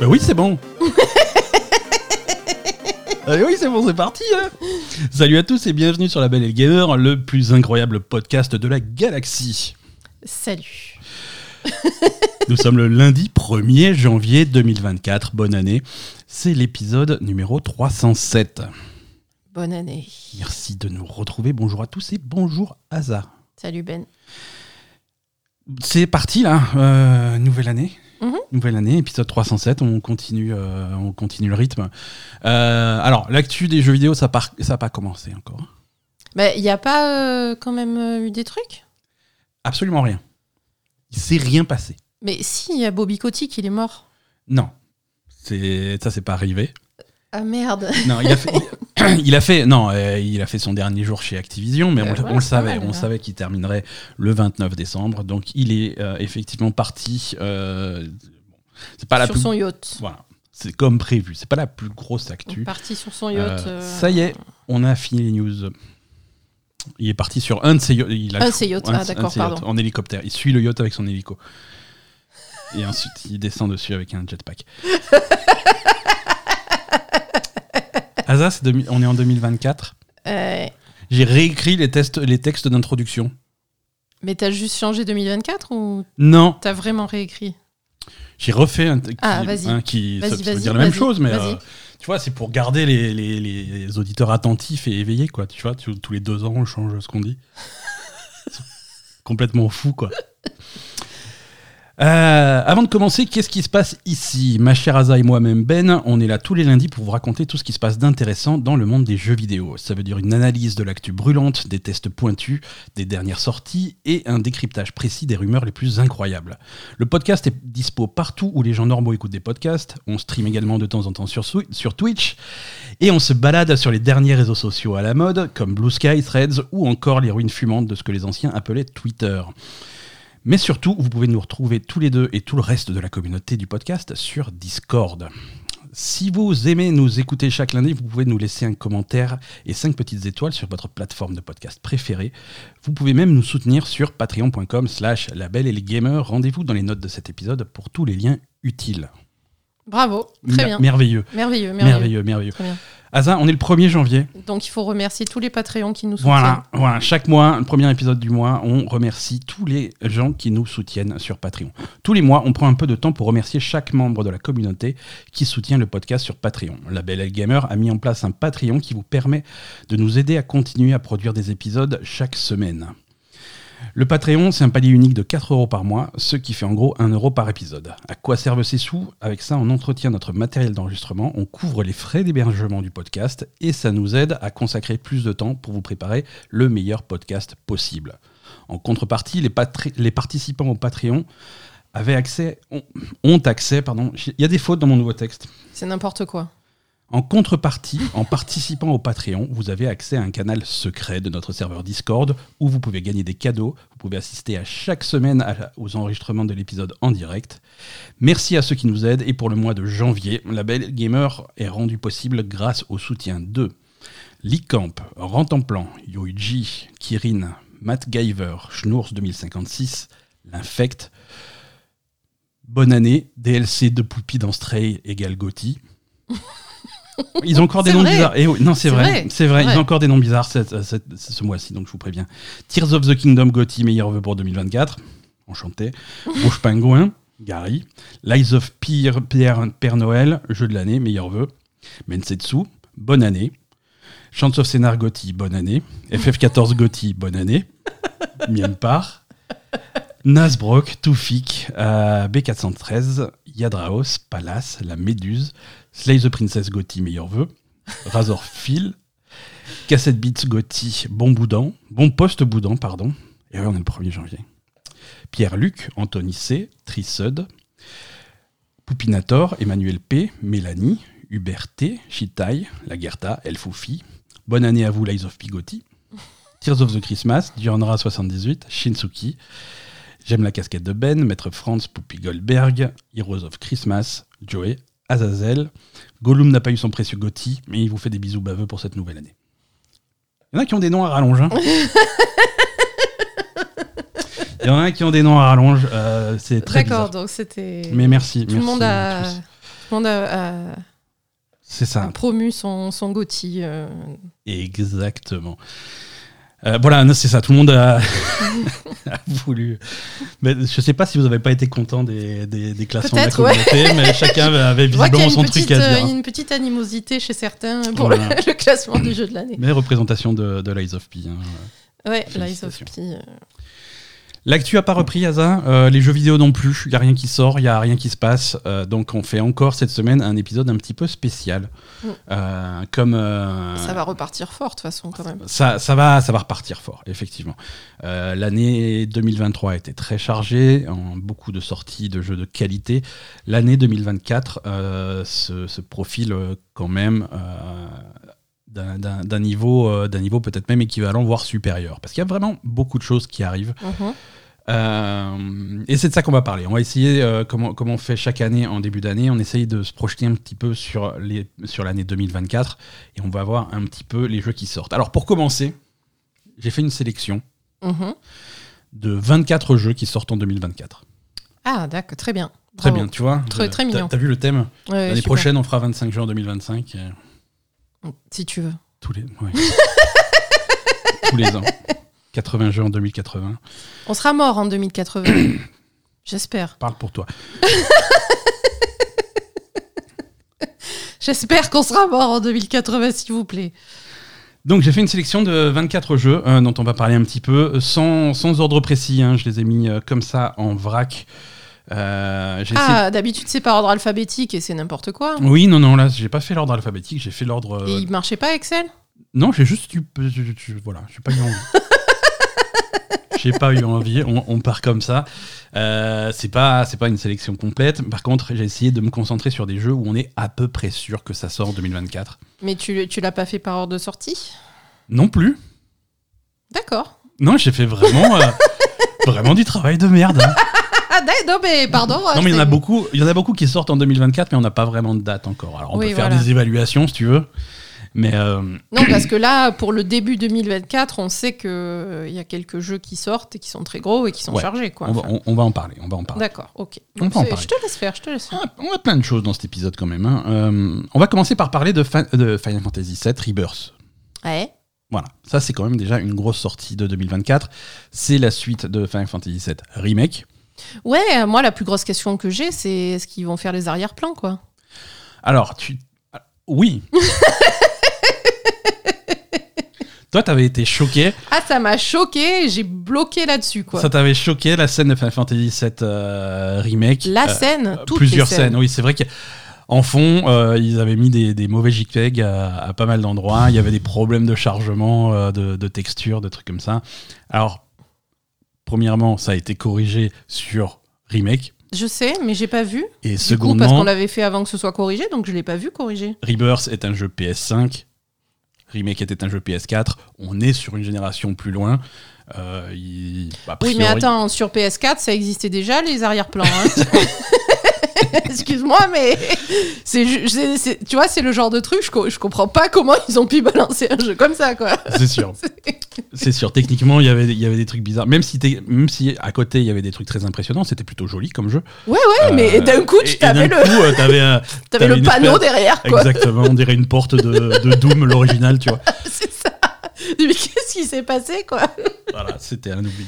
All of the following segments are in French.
Bah oui, c'est bon. Allez, oui, c'est bon, c'est parti. hein. Salut à tous et bienvenue sur La Belle et le Gamer, le plus incroyable podcast de la galaxie. Salut. Nous sommes le lundi 1er janvier 2024. Bonne année. C'est l'épisode numéro 307. Bonne année. Merci de nous retrouver. Bonjour à tous et bonjour Asa. Salut Ben. C'est parti là, euh, nouvelle année. Mhm. Nouvelle année, épisode 307, on continue, euh, on continue le rythme. Euh, alors, l'actu des jeux vidéo, ça n'a ça pas commencé encore. Bah, il n'y a pas euh, quand même eu des trucs? Absolument rien. Il s'est rien passé. Mais si, il y a Bobby Kotick, il est mort. Non. C'est, ça, c'est pas arrivé. Ah merde. Non, il a fait, il a fait, non, euh, il a fait son dernier jour chez Activision, mais Euh, on, ouais, on le savait, mal, on là. savait qu'il terminerait le 29 décembre, donc il est euh, effectivement parti. euh, c'est pas la sur plus, son yacht. voilà, c'est comme prévu. C'est pas la plus grosse actu. Parti sur son yacht. Euh, euh, ça y est, on a fini les news. Il est parti sur un de ses yachts. il a- Un de ses yachts, ah, d'accord, pardon. En hélicoptère. Il suit le yacht avec son hélico. Et ensuite, il descend dessus avec un jetpack. Asa, on est en 2024. euh, J'ai réécrit les, tests, les textes d'introduction. mais t'as juste changé 2024 ou Non, t'as vraiment réécrit? J'ai refait un qui, Ah, un qui ça, Vas-y, ça veut dire la même chose, mais euh, tu vois, c'est pour garder les, les- les auditeurs attentifs et éveillés, quoi. Tu vois, tu- tous les deux ans, on change ce qu'on dit. Complètement fou, quoi. Euh, avant de commencer, qu'est-ce qui se passe ici Ma chère Asa et moi-même? Ben, on est là tous les lundis pour vous raconter tout ce qui se passe d'intéressant dans le monde des jeux vidéo. Ça veut dire une analyse de l'actu brûlante, des tests pointus, des dernières sorties et un décryptage précis des rumeurs les plus incroyables. Le podcast est dispo partout où les gens normaux écoutent des podcasts. On stream également de temps en temps sur, sur Twitch. Et on se balade sur les derniers réseaux sociaux à la mode, comme Blue Sky, Threads ou encore les ruines fumantes de ce que les anciens appelaient Twitter. Mais surtout, vous pouvez nous retrouver tous les deux et tout le reste de la communauté du podcast sur Discord. Si vous aimez nous écouter chaque lundi, vous pouvez nous laisser un commentaire et 5 petites étoiles sur votre plateforme de podcast préférée. Vous pouvez même nous soutenir sur patreon.com slash label et les gamers. Rendez-vous dans les notes de cet épisode pour tous les liens utiles. Bravo. Très Mer- bien. Merveilleux, Merveilleux, merveilleux. merveilleux, merveilleux. Très bien. Asa, on est le 1er janvier. Donc il faut remercier tous les Patreons qui nous soutiennent. Voilà, voilà, chaque mois, le premier épisode du mois, on remercie tous les gens qui nous soutiennent sur Patreon. Tous les mois, on prend un peu de temps pour remercier chaque membre de la communauté qui soutient le podcast sur Patreon. La Belle El Gamer a mis en place un Patreon qui vous permet de nous aider à continuer à produire des épisodes chaque semaine. Le Patreon, c'est un palier unique de 4 euros par mois, ce qui fait en gros 1 euro par épisode. À quoi servent ces sous? Avec ça, on entretient notre matériel d'enregistrement, on couvre les frais d'hébergement du podcast et ça nous aide à consacrer plus de temps pour vous préparer le meilleur podcast possible. En contrepartie, les, participants au Patreon avaient accès, ont, ont accès, pardon, il y a des fautes dans mon nouveau texte. C'est n'importe quoi. En contrepartie, en participant au Patreon, vous avez accès à un canal secret de notre serveur Discord où vous pouvez gagner des cadeaux, vous pouvez assister à chaque semaine aux enregistrements de l'épisode en direct. Merci à ceux qui nous aident et pour le mois de janvier, la Belle Gamer est rendue possible grâce au soutien de Licamp, Rentemplan, Yoichi, Kirin, Matt Giver, Schnours 2056, L'Infect, Bonne année, DLC de Poupie dans Stray égale Gotti. Ils ont encore des noms vrai. bizarres. Eh oui, non, c'est vrai. vrai. C'est vrai. Ouais. Ils ont encore des noms bizarres cette- cette- ce mois-ci, donc je vous préviens. Tears of the Kingdom, Gotti, meilleur vœu pour 2024. Enchanté. Rouge Pingouin, Gary. Lies of Pierre, Pierre, Père Noël, jeu de l'année, meilleur vœu. Mensetsu, bonne année. Chants of Scénar Gotti, bonne année. FF14 Gotti, bonne année. Mien part. Nasbrock, Toufik, euh, B413, Yadraos, Palace, La Méduse, Slay the Princess Gotti, meilleur vœu, Razor Phil, Cassette Beats Gotti, Bon Boudin, Bon Poste Boudin, pardon, et on est le 1er janvier. Pierre-Luc, Anthony C, Trisud, Poupinator, Emmanuel P, Mélanie, Hubert T, Chitai, Lagerta, Elfoufi, Bonne année à vous, Lies of Pigotti, Tears of the Christmas, Diornra78, Shinsuki, J'aime la casquette de Ben, Maître Franz, Poupie Goldberg, Heroes of Christmas, Joey, Azazel. Gollum n'a pas eu son précieux Gotti, mais il vous fait des bisous baveux pour cette nouvelle année. Il y en a qui ont des noms à rallonge. hein. Il y en a qui ont des noms à rallonge. euh, c'est très D'accord, bizarre. donc c'était. Mais merci. Tout le monde a. tous. le monde a, a- C'est ça. a promu son, son Gotti. euh. Exactement. Euh, voilà, c'est ça. Tout le monde a, a voulu. Mais je sais pas si vous n'avez pas été content des, des, des classements de la ouais. communauté, mais chacun avait y a visiblement son petite, truc à dire. une petite animosité chez certains pour le, Voilà. le classement du jeu de l'année. Mais représentation de, de Lies of P. hein. Ouais, Lies of. P. euh. L'actu a pas repris, Asa. Euh, les jeux vidéo non plus. Il y a rien qui sort, il y a rien qui se passe. Euh, donc on fait encore cette semaine un épisode un petit peu spécial. Mm. Euh, comme euh, Ça va repartir fort, de toute façon, quand même. ça, ça va, ça va repartir fort, effectivement. Euh, L'année 2023 a été très chargée, en beaucoup de sorties de jeux de qualité. L'année 2024 euh, se, se profile quand même euh, d'un- niveau, euh, d'un niveau peut-être même équivalent, voire supérieur. Parce qu'il y a vraiment beaucoup de choses qui arrivent. Mhm. Euh, et c'est de ça qu'on va parler. On va essayer, euh, comme, on- comme on fait chaque année en début d'année, on essaye de se projeter un petit peu sur les- sur l'année 2024 et on va voir un petit peu les jeux qui sortent. Alors pour commencer, j'ai fait une sélection Mhm. de 24 jeux qui sortent en 2024. Ah, d'accord, très bien. Très Bravo. bien, tu vois. Très- très t'as- mignon. T'as vu le thème Ouais, L'année prochaine, on fera 25 jeux en 2025. euh, Si tu veux. tous les, ouais. tous les ans. 80 jeux en 2080. On sera mort en 2080. J'espère. Parle pour toi. J'espère qu'on sera mort en 2080, s'il vous plaît. Donc j'ai fait une sélection de 24 jeux euh, dont on va parler un petit peu, sans, sans ordre précis, hein, je les ai mis euh, comme ça en vrac. Euh, Ah, d'habitude, c'est par ordre alphabétique et c'est n'importe quoi. Oui, non, non, là j'ai pas fait l'ordre alphabétique, j'ai fait l'ordre... Et il marchait pas, Excel? Non, j'ai juste eu... voilà, j'ai pas eu envie. j'ai pas eu envie, on, on part comme ça. Euh, c'est pas, c'est pas une sélection complète, par contre j'ai essayé de me concentrer sur des jeux où on est à peu près sûr que ça sort en 2024. Mais tu, tu l'as pas fait par ordre de sortie? Non plus. D'accord. Non, j'ai fait vraiment... euh, Vraiment du travail de merde. hein. Ah, non, mais pardon. Non, mais il y en a beaucoup, il y en a beaucoup qui sortent en 2024, mais on n'a pas vraiment de date encore. Alors on Oui, peut faire voilà. des évaluations si tu veux, mais euh, Non, parce que là, pour le début 2024, on sait qu'il y a quelques jeux qui sortent et qui sont très gros et qui sont Ouais. chargés. Quoi. on, va, Enfin, on- on va en parler. On va en parler. D'accord, ok. On peut en parler. je te laisse faire, je te laisse faire. Ah, on a plein de choses dans cet épisode quand même. hein. Euh, on va commencer par parler de, Fa- de Final Fantasy VII Rebirth. Ouais. Voilà, ça c'est quand même déjà une grosse sortie de 2024. C'est la suite de Final Fantasy VII Remake. Ouais, euh, moi, la plus grosse question que j'ai, c'est est-ce qu'ils vont faire les arrière-plans, quoi? Alors, tu... ah, Oui. Toi, t'avais été choqué. Ah, ça m'a choqué, j'ai bloqué là-dessus, quoi. Ça t'avait choqué la scène de Final Fantasy VII euh, Remake? La Euh, scène, Euh, toutes plusieurs les scènes. scènes. Oui, c'est vrai qu'en fond, euh, ils avaient mis des, des mauvais JPEG à, à pas mal d'endroits. Il y avait des problèmes de chargement, euh, de, de texture, de trucs comme ça. Alors, premièrement, ça a été corrigé sur remake. Je sais, mais j'ai pas vu. Et Du coup, parce secondement, qu'on l'avait fait avant que ce soit corrigé, donc je l'ai pas vu corrigé. Rebirth est un jeu PS5. Remake était un jeu PS4. On est sur une génération plus loin. Euh, il- a Oui, mais attends, sur PS4, ça existait déjà les arrière-plans. hein. Excuse-moi, mais c'est, tu vois, c'est le genre de truc, je, je comprends pas comment ils ont pu balancer un jeu comme ça, quoi. C'est sûr. C'est sûr. Techniquement, il y avait, il y avait des trucs bizarres. Même si, même si à côté, il y avait des trucs très impressionnants, c'était plutôt joli comme jeu. Ouais, ouais, mais Euh, d'un coup, tu avais le, coup, euh, le panneau espèce- derrière, quoi. Exactement, on dirait une porte de, de Doom, l'original, tu vois. c'est ça. Mais qu'est-ce qui s'est passé, quoi? Voilà, c'était un oubli.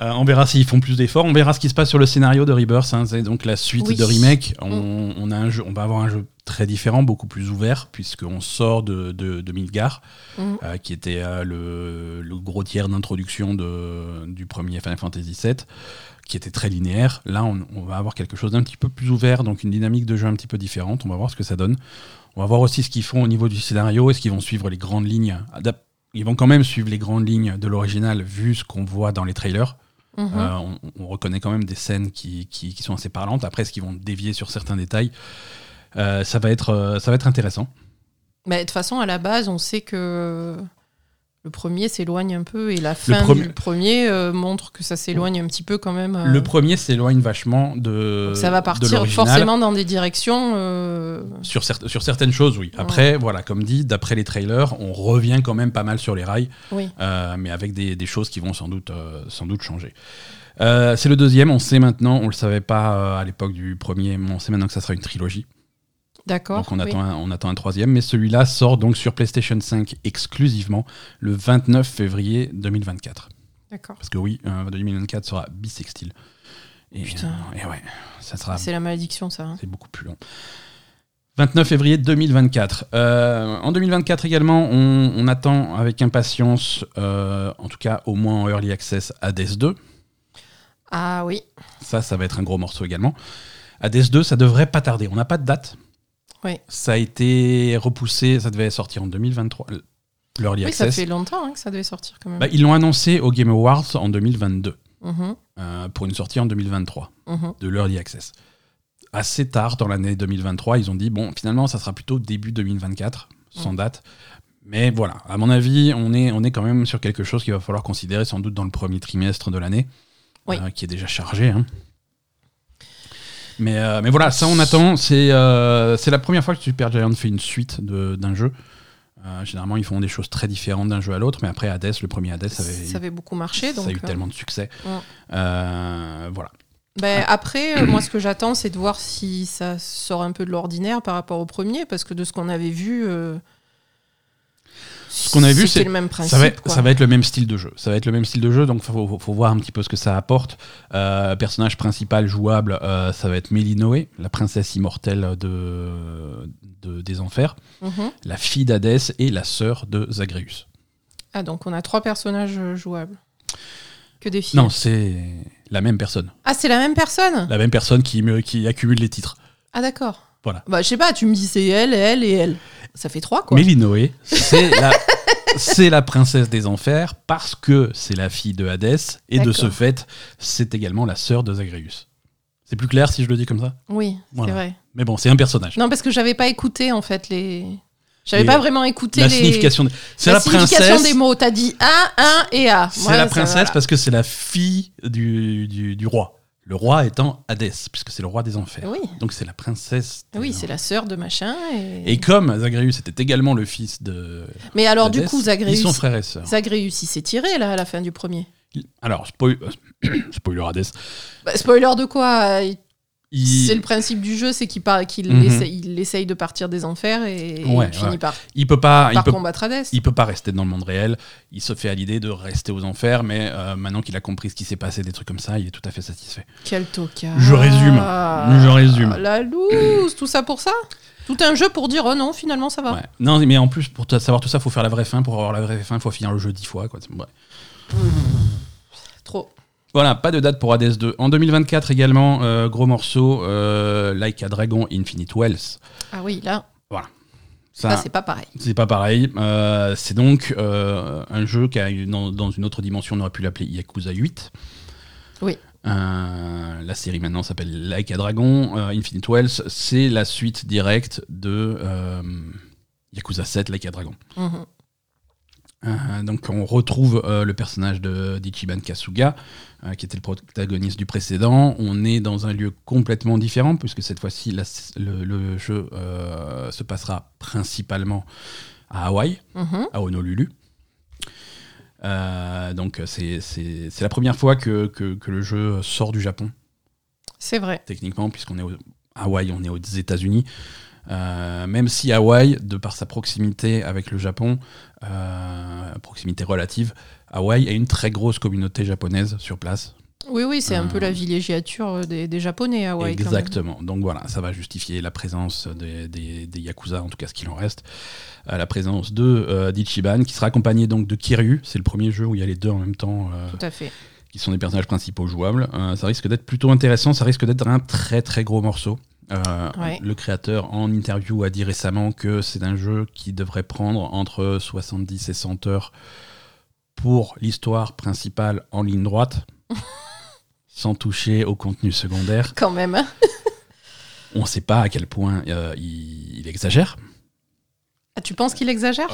Euh, on verra s'ils font plus d'efforts. On verra ce qui se passe sur le scénario de Rebirth. hein. C'est donc la suite Oui. Mm. de remake. On, on a un jeu, on va avoir un jeu très différent, beaucoup plus ouvert, puisqu'on sort de, de, de Midgar, Mhm. euh, qui était euh, le, le gros tiers d'introduction du premier Final Fantasy VII, qui était très linéaire. Là, on, on va avoir quelque chose d'un petit peu plus ouvert, donc une dynamique de jeu un petit peu différente. On va voir ce que ça donne. On va voir aussi ce qu'ils font au niveau du scénario. Est-ce qu'ils vont suivre les grandes lignes Ils vont quand même suivre les grandes lignes de l'original, vu ce qu'on voit dans les trailers. Mhm. Euh, on, on reconnaît quand même des scènes qui, qui- qui sont assez parlantes. Après, est-ce qu'ils vont dévier sur certains détails Euh, ça, va être, euh, ça va être intéressant. Mais de toute façon, à la base, on sait que le premier s'éloigne un peu et la fin du premier euh, montre que ça s'éloigne un petit peu quand même. euh, Le premier s'éloigne vachement de. ça va partir forcément dans des directions. euh, Sur, cer- sur certaines choses, oui. Après, voilà, comme dit, d'après les trailers, on revient quand même pas mal sur les rails, Oui. mais avec des, des choses qui vont sans doute, sans doute changer. C'est le deuxième, on sait maintenant, on le savait pas à l'époque du premier, mais on sait maintenant que ça sera une trilogie. D'accord. Donc on oui. attend, un, on attend un troisième, mais celui-là sort donc sur PlayStation 5 exclusivement le 29 février 2024. D'accord. Parce que oui, euh, 2024 sera bisextile. Et, Putain. euh, et ouais, ça sera C'est la malédiction, ça. hein. c'est beaucoup plus long. 29 février 2024. Euh, en 2024 également, on, on attend avec impatience, euh, en tout cas au moins en early access, Hades 2. Ah oui. Ça, ça va être un gros morceau également. Hades 2, ça devrait pas tarder. On n'a pas de date. Oui. Ça a été repoussé, ça devait sortir en 2023. L'early Oui, ça fait longtemps hein, que ça devait sortir quand même. Bah, ils l'ont annoncé au Game Awards en 2022 Mhm, euh, pour une sortie en 2023 mhm. de l'early access. Assez tard dans l'année 2023, ils ont dit bon, finalement, ça sera plutôt début 2024, sans Mm. date. Mais voilà, à mon avis, on est, on est quand même sur quelque chose qu'il va falloir considérer sans doute dans le premier trimestre de l'année, Oui. euh, qui est déjà chargé. hein. Mais, euh, mais voilà, ça on attend. C'est euh, c'est la première fois que Supergiant fait une suite d'un jeu. Euh, généralement, ils font des choses très différentes d'un jeu à l'autre, mais après Hades, le premier Hades, ça avait, Ça avait beaucoup marché. ça a eu tellement de succès. voilà. Ben, Après, euh, moi, ce que j'attends, c'est de voir si ça sort un peu de l'ordinaire par rapport au premier, parce que de ce qu'on avait vu, euh, Ce qu'on avait vu, c'est- le même principe. Ça va, quoi. ça va être le même style de jeu. Ça va être le même style de jeu, donc il faut, faut- faut voir un petit peu ce que ça apporte. Euh, personnage principal jouable, euh, ça va être Mélinoé, la princesse immortelle de, de- des enfers, Mhm. la fille d'Hadès et la sœur de Zagreus. Ah, donc on a trois personnages jouables. Que des filles. Non, c'est la même personne. Ah, c'est la même personne? La même personne qui, qui accumule les titres. Ah, d'accord. Voilà. Bah, je sais pas, tu me dis c'est elle, elle et elle. Ça fait trois, quoi. Mélinoé, c'est la, c'est la princesse des enfers parce que c'est la fille de Hadès et de ce fait, c'est également la sœur de Zagreus. C'est plus clair si je le dis comme ça? Oui, Voilà. c'est vrai. Mais bon, c'est un personnage. Non, parce que j'avais pas écouté, en fait, les. J'avais pas vraiment écouté la les. signification. de- C'est la la, signification princesse. des mots. T'as dit un, un et a. C'est la princesse voilà. parce que c'est la fille du, du, du roi. Le roi étant Hadès, puisque c'est le roi des enfers. Oui, Donc c'est la princesse. oui c'est la sœur de machin. Et, Et comme Zagreus était également le fils de. Mais alors, du coup, Zagreus. Ils sont frères et sœurs. Zagreus, il s'est tiré, là, à la fin du premier. Alors, spoil... spoiler Hadès. Bah, spoiler de quoi? Il-. C'est le principe du jeu, c'est qu'il Mhm. essaye, il essaye de partir des enfers et, Ouais, finit ouais. par, il peut pas. Il peut... combattre Hades. il peut pas rester dans le monde réel. Il se fait à l'idée de rester aux enfers, mais euh, maintenant qu'il a compris ce qui s'est passé, des trucs comme ça, il est tout à fait satisfait. Quel tocard. Je résume. Je résume. La loose, tout ça pour ça? Tout un jeu pour dire oh non, finalement ça va. Ouais. Non, mais en plus, pour savoir tout ça, faut faire la vraie fin. Pour avoir la vraie fin, il faut finir le jeu dix fois. Quoi. Trop. Voilà, pas de date pour Hades 2. En 2024 également, euh, gros morceau, euh, Like a Dragon Infinite Wells. Ah oui, là, Ça, là c'est pas pareil. c'est pas pareil. Euh, c'est donc un jeu qui a dans, dans une autre dimension, on aurait pu l'appeler Yakuza 8. Oui. La série maintenant s'appelle Like a Dragon. Infinite Wells, c'est la suite directe de Yakuza 7 Like a Dragon. Mhm. Euh, donc on retrouve euh, le personnage de d'Ichiban Kasuga, euh, qui était le protagoniste du précédent. On est dans un lieu complètement différent, puisque cette fois-ci, le, le jeu se passera principalement à Hawaï, Mhm. à Honolulu. Donc c'est c'est- c'est la première fois que, que- que le jeu sort du Japon, C'est vrai. techniquement, puisqu'on est au, à Hawaï, on est aux États-Unis. Euh, même si Hawaï, de par sa proximité avec le Japon, euh, proximité relative, Hawaï a une très grosse communauté japonaise sur place. Oui, oui, c'est un Euh, peu la villégiature des, des Japonais à Hawaï. Exactement. Donc voilà, ça va justifier la présence des, des- des Yakuza, en tout cas ce qu'il en reste. Euh, la présence de euh, d'Ichiban, qui sera accompagné donc de Kiryu. C'est le premier jeu où il y a les deux en même temps, euh, Tout à fait. qui sont les personnages principaux jouables. Euh, ça risque d'être plutôt intéressant. Ça risque d'être un très très gros morceau. Euh, Ouais. Le créateur en interview a dit récemment que c'est un jeu qui devrait prendre entre 70 et 100 heures pour l'histoire principale en ligne droite, sans toucher au contenu secondaire. Quand même. hein. On ne sait pas à quel point euh, il, il exagère. Ah, tu penses qu'il exagère?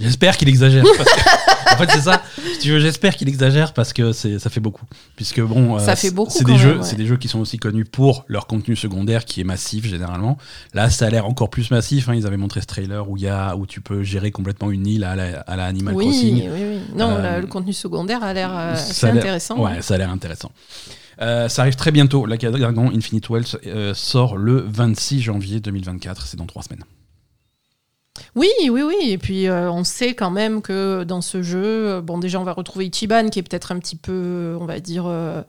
J'espère qu'il exagère. parce que- en fait, c'est ça. Si j'espère qu'il exagère parce que ça fait beaucoup. Puisque bon, euh, Ça fait beaucoup C'est des même, jeux, ouais. c'est des jeux qui sont aussi connus pour leur contenu secondaire qui est massif généralement. Là, ça a l'air encore plus massif. hein. Ils avaient montré ce trailer où il y a où tu peux gérer complètement une île à la, à la Animal oui, Crossing. oui, oui. Non, Euh, le contenu secondaire a l'air euh, assez intéressant. Ouais, ça a l'air intéressant. Euh, ça arrive très bientôt. La Dragon Infinite Wealth sort le 26 janvier 2024. C'est dans trois semaines. Oui, oui, oui. Et puis euh, on sait quand même que dans ce jeu, bon déjà on va retrouver Ichiban qui est peut-être un petit peu, on va dire, euh,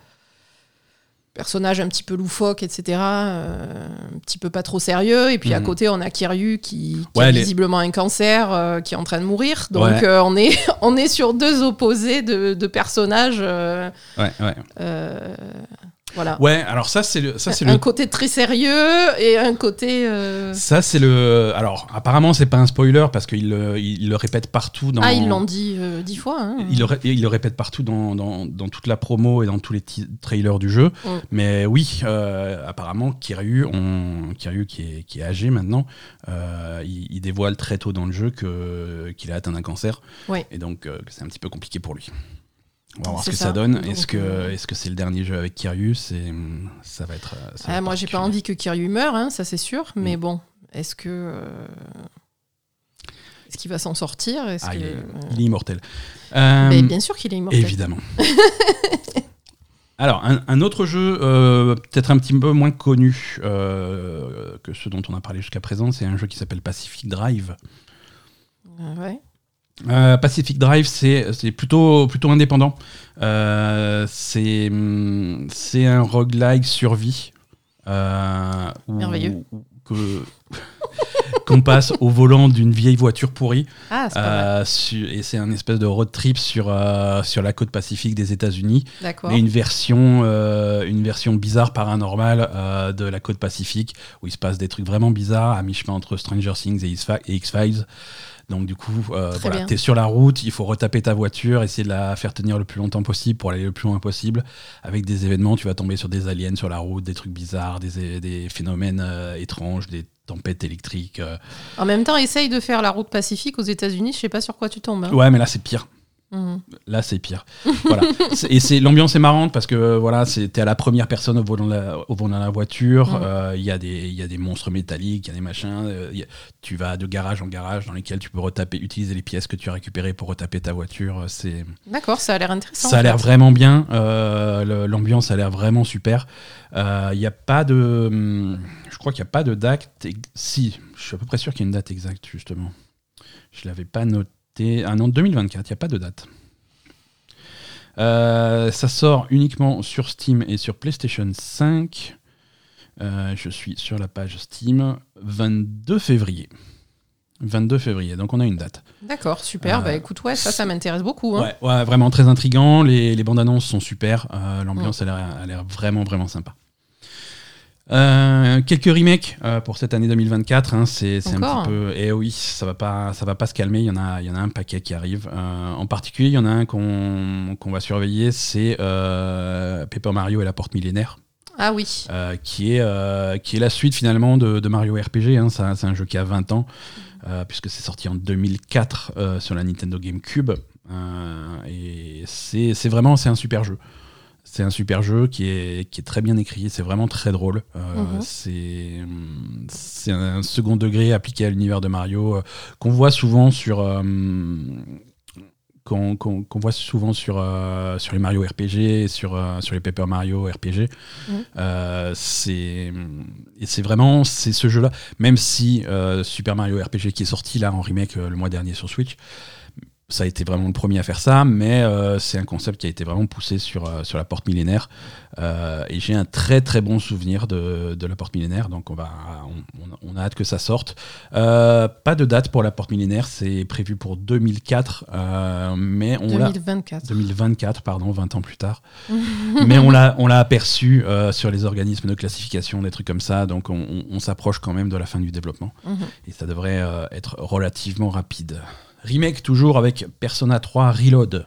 personnage un petit peu loufoque, etc. euh, un petit peu pas trop sérieux. Et puis à Mhm. côté on a Kiryu qui, qui Ouais, a les- visiblement un cancer, euh, qui est en train de mourir. Donc Ouais. euh, on, est, on est sur deux opposés de, de personnages. euh, Ouais, ouais. Voilà. Ouais, alors ça, c'est le. Ça, c'est un le côté très sérieux et un côté. euh, Ça, c'est le. Alors, apparemment, c'est pas un spoiler parce qu'il le, il le répète partout dans. Ah, ils l'ont dit euh, dix fois. hein. Il le, ré- le partout dans, dans, dans toute la promo et dans tous les trailers du jeu. Mm. Mais oui, euh, apparemment, Kiryu, on, Kiryu qui, est, qui est âgé maintenant, il, il dévoile très tôt dans le jeu que- qu'il a atteint d'un cancer. Et donc, c'est un petit peu compliqué pour lui. On va voir ce que ça. ça, donne. Est-ce que euh, est-ce que c'est le dernier jeu avec Kiryu? C'est ça va être. euh, ça va Ah, moi, j'ai pas envie que Kiryu meure, hein, ça c'est sûr. Mm. Mais bon, est-ce que. euh, Est-ce qu'il va s'en sortir? Ah, que... il, est, il est immortel. Euh, mais bien sûr qu'il est immortel. Évidemment. Alors, un, un autre jeu, euh, peut-être un petit peu moins connu que ceux dont on a parlé jusqu'à présent, c'est un jeu qui s'appelle Pacific Drive. Euh, ouais. Euh, Pacific Drive, c'est plutôt, plutôt indépendant. Euh, c'est un roguelike survie. Euh, où- Merveilleux. Qu'on passe au volant d'une vieille voiture pourrie. Ah, pas. Euh, su- et c'est un espèce de road trip sur, sur la côte pacifique des États-Unis. D'accord. Mais une version, une version bizarre paranormale de la côte pacifique où il se passe des trucs vraiment bizarres à mi-chemin entre Stranger Things et X-Files. Donc du coup, euh, voilà, bien. t'es sur la route, il faut retaper ta voiture, essayer de la faire tenir le plus longtemps possible pour aller le plus loin possible. Avec des événements, tu vas tomber sur des aliens sur la route, des trucs bizarres, des, des phénomènes euh, étranges, des tempêtes électriques. euh. En même temps, essaye de faire la route pacifique aux États-Unis, je sais pas sur quoi tu tombes. hein. Ouais, mais là c'est pire. Mhm. Là, c'est pire. voilà. Et c'est l'ambiance est marrante parce que euh, voilà, t'es à la première personne au volant de la, au volant de la voiture. Mhm. euh, Il y a des y a des monstres métalliques, il y a des machins. euh, a- tu vas de garage en garage dans lesquels tu peux retaper, utiliser les pièces que tu as récupérées pour retaper ta voiture. C'est D'accord, ça a l'air intéressant. ça a l'air vraiment bien. euh, L'ambiance a l'air vraiment super. Il n'y a pas de. hum, Je crois qu'il n'y a pas de date. Si, je suis à peu près sûr qu'il y a une date exacte, justement. Je ne l'avais pas noté. Ah non, 2024, il n'y a pas de date. Euh, ça sort uniquement sur Steam et sur PlayStation 5. Euh, je suis sur la page Steam. 22 février. 22 février, donc on a une date. D'accord, super. Euh, bah écoute, ouais, ça, ça m'intéresse beaucoup. hein. Ouais, ouais, vraiment très intriguant. Les, les bandes annonces sont super. Euh, L'ambiance l'air- a l'air vraiment, vraiment sympa. Euh, quelques remakes euh, pour cette année 2024. hein, c'est un petit peu. Et oui, ça va pas, ça va pas se calmer. Il y en a, il y en a un paquet qui arrive. Euh, en particulier, il y en a un qu'on qu'on va surveiller. C'est Paper Mario et la porte millénaire. Ah oui. Qui, est, qui est la suite finalement de, de Mario RPG. hein. C'est un jeu qui a 20 ans, puisque c'est sorti en 2004 euh, sur la Nintendo GameCube. Et c'est c'est vraiment c'est un super jeu. C'est un super jeu qui est, qui est très bien écrit, c'est vraiment très drôle. Euh, Mhm. c'est- un second degré appliqué à l'univers de Mario euh, qu'on voit souvent sur. euh, qu'on qu'on- qu'on voit souvent sur, euh, sur les Mario RPG et sur, euh, sur les Paper Mario RPG. Mhm. Euh, c'est vraiment c'est ce jeu-là, même si Super Mario RPG qui est sorti là en remake le mois dernier sur Switch, ça a été vraiment le premier à faire ça, mais euh, c'est un concept qui a été vraiment poussé sur, euh, sur la porte millénaire. Euh, et j'ai un très très bon souvenir de, de la porte millénaire, donc on, va, on, on a- hâte que ça sorte. Pas de date pour la porte millénaire, c'est prévu pour 2004, euh, mais on l'a. 2024. 2024, pardon, 20 ans plus tard. Mais on l'a, on l'a aperçu sur les organismes de classification, des trucs comme ça, donc on, on- on s'approche quand même de la fin du développement. Mhm. Et ça devrait être relativement rapide. Remake toujours avec Persona 3 Reload.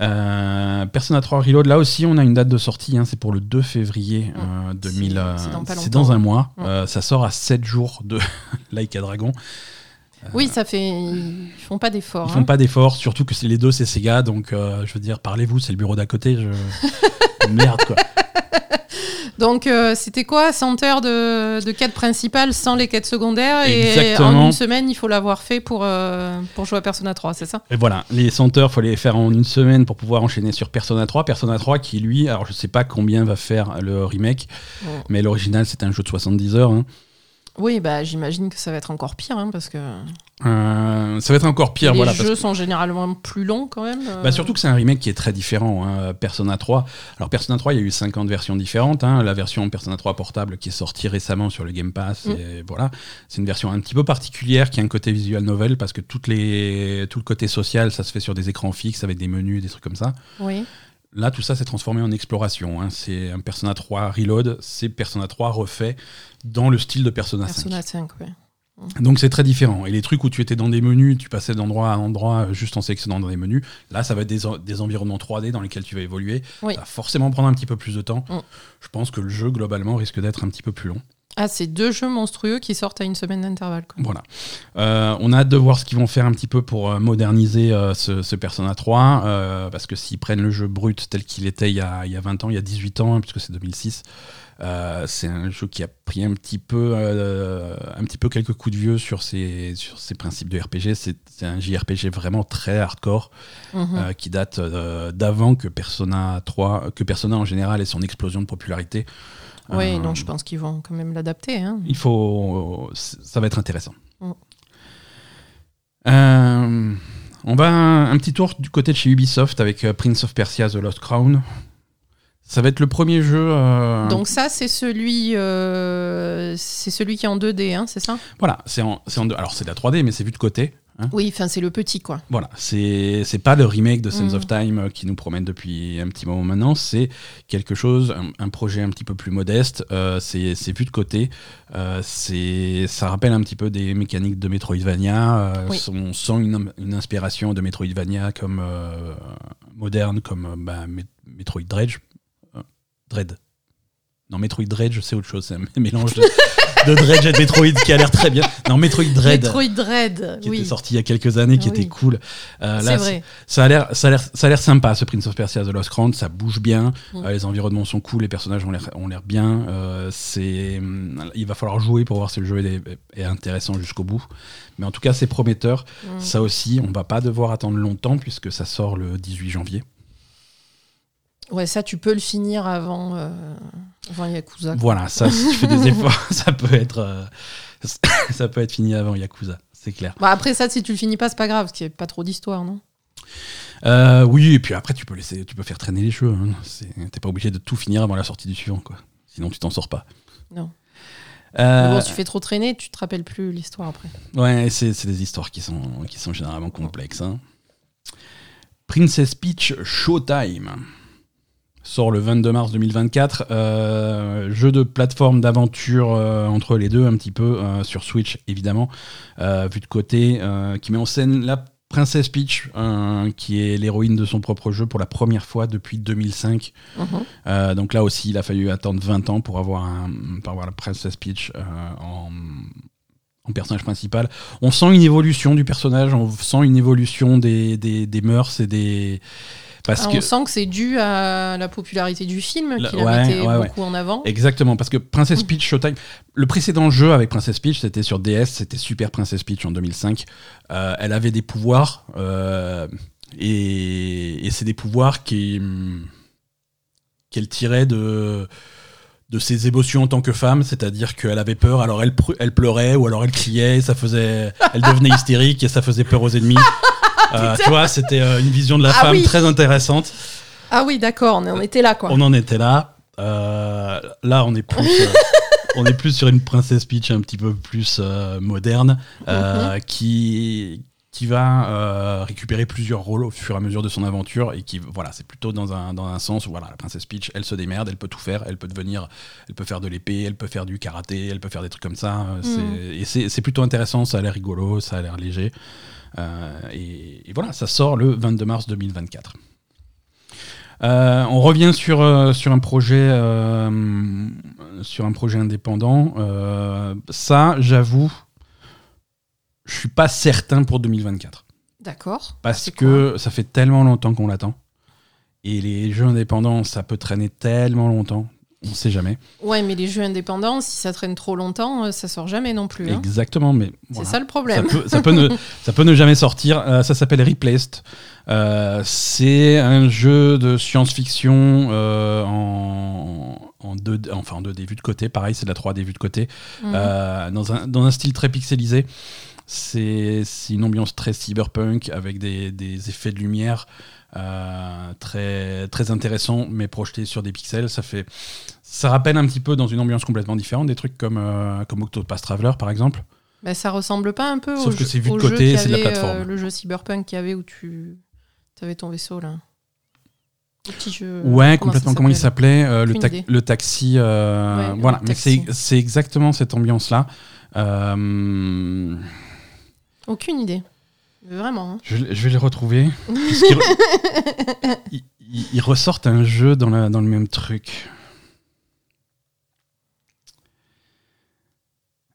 Euh, Persona 3 Reload, là aussi on a une date de sortie, hein, c'est pour le 2 février euh, C'est- 2000. euh, c'est dans un mois. Euh, ça sort à 7 jours de Like a Dragon. Oui, ça fait. Ils font pas d'efforts. Ils hein. font pas d'efforts, surtout que c'est les deux c'est Sega, donc je veux dire, parlez-vous, c'est le bureau d'à côté. Je... Merde quoi. Donc euh, c'était quoi 100 heures de, de quêtes principales sans les quêtes secondaires et en une semaine il faut l'avoir fait pour, euh, pour jouer à Persona 3, c'est ça? Et voilà, les 100 heures, faut les faire en une semaine pour pouvoir enchaîner sur Persona 3. Persona 3 qui, lui, alors je sais pas combien va faire le remake, Ouais. mais l'original c'est un jeu de 70 heures. hein. Oui, bah j'imagine que ça va être encore pire hein, parce que Euh, ça va être encore pire, les voilà. parce jeux sont généralement plus longs quand même. euh. Bah surtout que c'est un remake qui est très différent. hein, Persona 3. Alors Persona 3, il y a eu 50 versions différentes. hein. La version Persona 3 portable qui est sortie récemment sur le Game Pass, Mm. et voilà, c'est une version un petit peu particulière qui a un côté visual novel parce que toutes les, tout le côté social, ça se fait sur des écrans fixes avec des menus, des trucs comme ça. Oui. Là, tout ça s'est transformé en exploration. hein. C'est un Persona 3 Reload, c'est Persona 3 refait dans le style de Persona 5. Persona 5, oui. Donc c'est très différent. Et les trucs où tu étais dans des menus, tu passais d'endroit à endroit juste en sélectionnant dans des menus, là ça va être des, en- des environnements 3D dans lesquels tu vas évoluer. Oui. Ça va forcément prendre un petit peu plus de temps. Mm. Je pense que le jeu globalement risque d'être un petit peu plus long. Ah, c'est deux jeux monstrueux qui sortent à une semaine d'intervalle. Voilà. Euh, on a hâte de voir ce qu'ils vont faire un petit peu pour euh, moderniser euh, ce, ce Persona 3, euh, parce que s'ils prennent le jeu brut tel qu'il était il y, a, il y a 20 ans, il y a 18 ans, hein, puisque c'est 2006, euh, c'est un jeu qui a pris un petit peu, un petit peu quelques coups de vieux sur ses, sur ses principes de RPG. C'est un JRPG vraiment très hardcore, Mhm. qui date d'avant que Persona 3, que Persona en général ait son explosion de popularité. Oui, Euh, non, je pense qu'ils vont quand même l'adapter. Hein. il faut, ça va être intéressant. Mm. Euh, on va un, un petit tour du côté de chez Ubisoft avec euh, Prince of Persia: The Lost Crown. Ça va être le premier jeu. euh, Donc ça, c'est celui, euh, c'est celui qui est en 2D, hein, c'est ça? Voilà, c'est en, c'est en alors c'est de la 3D, mais c'est vu de côté. Hein. Oui, enfin c'est le petit, quoi. Voilà, c'est pas le remake de Sense Mm. of Time euh, qui nous promène depuis un petit moment maintenant, c'est quelque chose, un, un projet un petit peu plus modeste, euh, c'est vu de côté, euh, c'est ça rappelle un petit peu des mécaniques de Metroidvania, euh, Oui. on sent une, une inspiration de Metroidvania comme moderne, comme bah, Met- Metroid Dredge. Dread. Non, Metroid Dredge, c'est autre chose, c'est un mélange de, de Dredge et de Metroid qui a l'air très bien. Non, Metroid Dread. Metroid Dread, qui oui. était sorti il y a quelques années, qui Oui. était cool. Euh, C'est là, vrai. ça a l'air, ça a l'air, ça a l'air sympa ce Prince of Persia The Lost Crown. Ça bouge bien, Mm. euh, les environnements sont cool, les personnages ont l'air, ont l'air bien. euh, c'est, hum, il va falloir jouer pour voir si le jeu est, est intéressant jusqu'au bout. Mais en tout cas, c'est prometteur. Mm. Ça aussi, on va pas devoir attendre longtemps puisque ça sort le 18 janvier. Ouais, ça, tu peux le finir avant, euh, avant Yakuza. Voilà, ça, si tu fais des efforts, ça peut être, euh, ça peut être fini avant Yakuza, c'est clair. Bah, après ça, si tu le finis pas, c'est pas grave, parce qu'il n'y a pas trop d'histoire, non? Euh, oui, et puis après, tu peux laisser, tu peux faire traîner les jeux. Hein. T'es pas obligé de tout finir avant la sortie du suivant, quoi. Sinon, tu t'en sors pas. Non. Mais bon, si tu fais trop traîner, tu te rappelles plus l'histoire après. ouais, c'est c'est des histoires qui sont, qui sont généralement complexes. hein. Princess Peach Showtime sort le 22 mars 2024. euh, jeu de plateforme d'aventure euh, entre les deux, un petit peu, euh, sur Switch évidemment, vu de côté, qui met en scène la Princess Peach, qui est l'héroïne de son propre jeu pour la première fois depuis 2005. Mhm. Donc là aussi, il a fallu attendre 20 ans pour avoir, un, pour avoir la Princess Peach en, en personnage principal. On sent une évolution du personnage, on sent une évolution des, des, des mœurs et des... Parce Ah, que, On sent que c'est dû à la popularité du film La- qu'il a ouais, metté ouais, beaucoup en avant. Exactement, parce que Princess Peach Showtime, le précédent jeu avec Princess Peach, c'était sur DS, c'était Super Princess Peach en 2005. Euh, elle avait des pouvoirs, euh, et, et c'est des pouvoirs qui hum, qu'elle tirait de de ses émotions en tant que femme, c'est-à-dire qu'elle avait peur, alors elle, elle pleurait ou alors elle criait, ça faisait, elle devenait hystérique et ça faisait peur aux ennemis. Euh, tu vois, c'était euh, une vision de la Ah femme oui. très intéressante. Ah oui, d'accord, on en était là, quoi. On en était là. Euh, là, on est plus, euh, on est plus sur une princesse Peach un petit peu plus moderne, euh, qui qui va euh, récupérer plusieurs rôles au fur et à mesure de son aventure et qui voilà c'est plutôt dans un, dans un sens où voilà la princesse Peach elle se démerde elle peut tout faire elle peut devenir elle peut faire de l'épée elle peut faire du karaté elle peut faire des trucs comme ça c'est- et c'est c'est plutôt intéressant ça a l'air rigolo ça a l'air léger et, et voilà ça sort le 22 mars 2024 euh, on revient sur, euh, sur un projet euh, sur un projet indépendant. Euh, ça, j'avoue, je suis pas certain pour 2024 D'accord. parce que ça fait tellement longtemps qu'on l'attend et les jeux indépendants, ça peut traîner tellement longtemps. On sait jamais. Ouais, mais les jeux indépendants, si ça traîne trop longtemps, euh, ça sort jamais non plus. hein. Exactement, mais C'est ça le ça problème. peut, ça peut ne, ça peut ne jamais sortir. Euh, ça s'appelle Replaced. Euh, c'est un jeu de science-fiction euh, en, en 2D, enfin en 2D vue de côté. Pareil, c'est de la 3D vue de côté. Mhm. Dans, un, dans un style très pixelisé. C'est c'est une ambiance très cyberpunk avec des, des effets de lumière euh, très, très intéressants, mais projetés sur des pixels. Ça, fait, ça rappelle un petit peu dans une ambiance complètement différente des trucs comme, euh, comme Octopath Traveler par exemple. Bah, ça ressemble pas un peu Sauf au, que c'est vu de côté, c'est de la plateforme. euh, le jeu cyberpunk qu'il y avait où tu avais ton vaisseau là. Le petit jeu. Ouais, comment complètement. Comment il s'appelait euh, le, ta- taxi. euh, Ouais, voilà, le mais c'est c'est exactement cette ambiance-là. Euh, Aucune idée. Vraiment. hein. je, je vais les retrouver. ils, ils- ils ressortent un jeu dans, la- dans le même truc.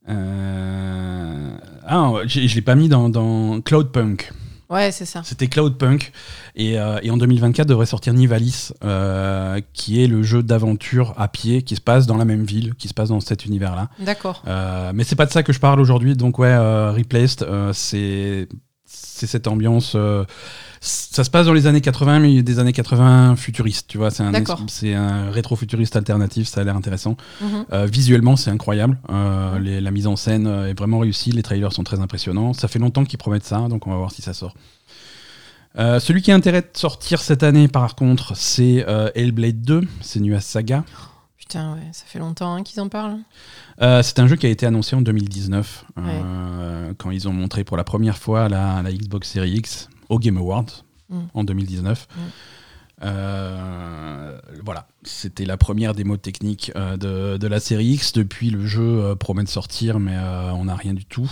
Euh, Ah, j'ai- je l'ai pas mis dans, dans Cloudpunk. Ouais, c'est ça. C'était Cloudpunk. Et, euh, et en 2024 devrait sortir Nivalis, euh, qui est le jeu d'aventure à pied qui se passe dans la même ville, qui se passe dans cet univers-là. D'accord. Euh, mais c'est pas de ça que je parle aujourd'hui. Donc ouais, Replaced, c'est c'est cette ambiance. euh, ça se passe dans les années 80, mais des années 80 futuristes. Tu vois, c'est un c'est un rétro-futuriste alternatif. Ça a l'air intéressant. Mhm. Euh, visuellement, c'est incroyable. Euh, les- la mise en scène est vraiment réussie. Les trailers sont très impressionnants. Ça fait longtemps qu'ils promettent ça, donc on va voir si ça sort. Euh, celui qui a intérêt de sortir cette année, par contre, c'est euh, Hellblade 2, c'est Nuas Saga. Putain, ouais, ça fait longtemps hein, qu'ils en parlent. Euh, c'est un jeu qui a été annoncé en 2019, euh, quand ils ont montré pour la première fois la, la Xbox Series X au Game Awards Mm. en 2019. Mm. Euh, voilà, c'était la première démo technique de, de la série X. Depuis, le jeu promet de sortir, mais on n'a rien du tout.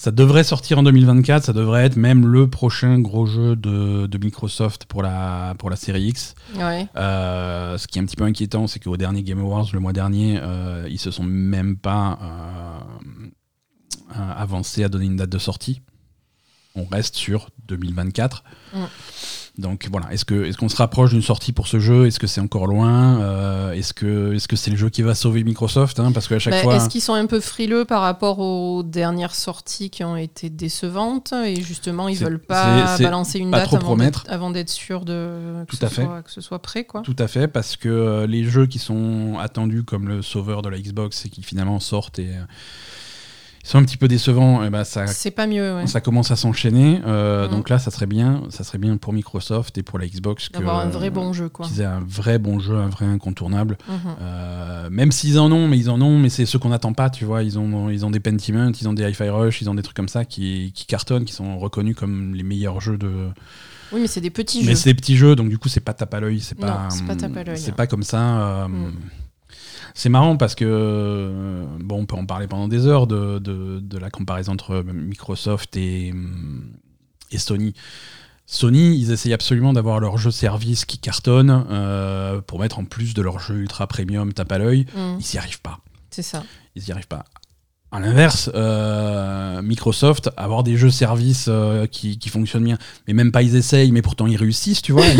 Ça devrait sortir en 2024, ça devrait être même le prochain gros jeu de, de Microsoft pour la, pour la série X. Ouais. Euh, ce qui est un petit peu inquiétant, c'est qu'au dernier Game Awards, le mois dernier, euh, ils se sont même pas euh, euh, avancés à donner une date de sortie. On reste sur 2024. Mm. Donc voilà, est-ce que est-ce qu'on se rapproche d'une sortie pour ce jeu? Est-ce que c'est encore loin? Euh, Est-ce que est-ce que c'est le jeu qui va sauver Microsoft hein? Parce qu'à chaque Bah, fois, Est-ce qu'ils sont un peu frileux par rapport aux dernières sorties qui ont été décevantes? Et justement ils veulent pas balancer une pas date avant d'être- sûr de que, Tout ce à fait. Soit, que ce soit prêt quoi. Tout à fait, parce que euh, les jeux qui sont attendus comme le sauveur de la Xbox et qui finalement sortent et euh, sont un petit peu décevants, et ben ça C'est pas mieux ouais. Ça commence à s'enchaîner, euh, Mhm. donc là, ça serait bien, ça serait bien pour Microsoft et pour la Xbox que d'avoir un vrai bon jeu quoi. qu'ils aient un vrai bon jeu, un vrai incontournable. Mhm. Euh, même s'ils en ont, mais ils en ont, mais c'est ceux qu'on n'attend pas, tu vois. Ils ont, ils ont des Pentiment, ils ont des Hi-Fi Rush, ils ont des trucs comme ça qui, qui cartonnent, qui sont reconnus comme les meilleurs jeux de. Oui mais c'est des petits Mais jeux. c'est des petits jeux, donc du coup, c'est pas tape à l'œil, c'est Non, pas. c'est pas tape à l'œil, C'est hein. pas comme ça. euh, Mm. C'est marrant parce que, euh, bon, on peut en parler pendant des heures de, de, de la comparaison entre Microsoft et, hum, et Sony. Sony, ils essayent absolument d'avoir leur jeu service qui cartonne euh, pour mettre en plus de leur jeu ultra premium tape à l'œil. Mhm. Ils n'y arrivent pas. C'est ça. Ils n'y arrivent pas. À l'inverse, euh, Microsoft, avoir des jeux services euh, qui, qui fonctionnent bien, mais même pas ils essayent, mais pourtant ils réussissent, tu vois.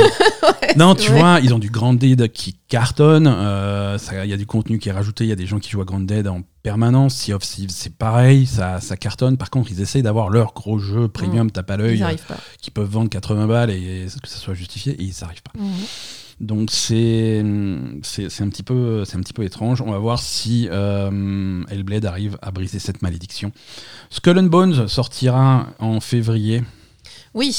Ils- non, tu vrai. vois, ils ont du Grand Dead qui cartonne, euh, il y a du contenu qui est rajouté, il y a des gens qui jouent à Grand Dead en permanence, Sea of Thieves c'est pareil, ça, ça cartonne. Par contre, ils essayent d'avoir leur gros jeu premium tape à l'œil, qui peuvent vendre 80 balles et que ça soit justifié, et ils n'y arrivent pas. Mhm. Donc c'est c'est un petit peu c'est un petit peu étrange. On va voir si euh, Hellblade arrive à briser cette malédiction. Skull and Bones sortira en février. Oui,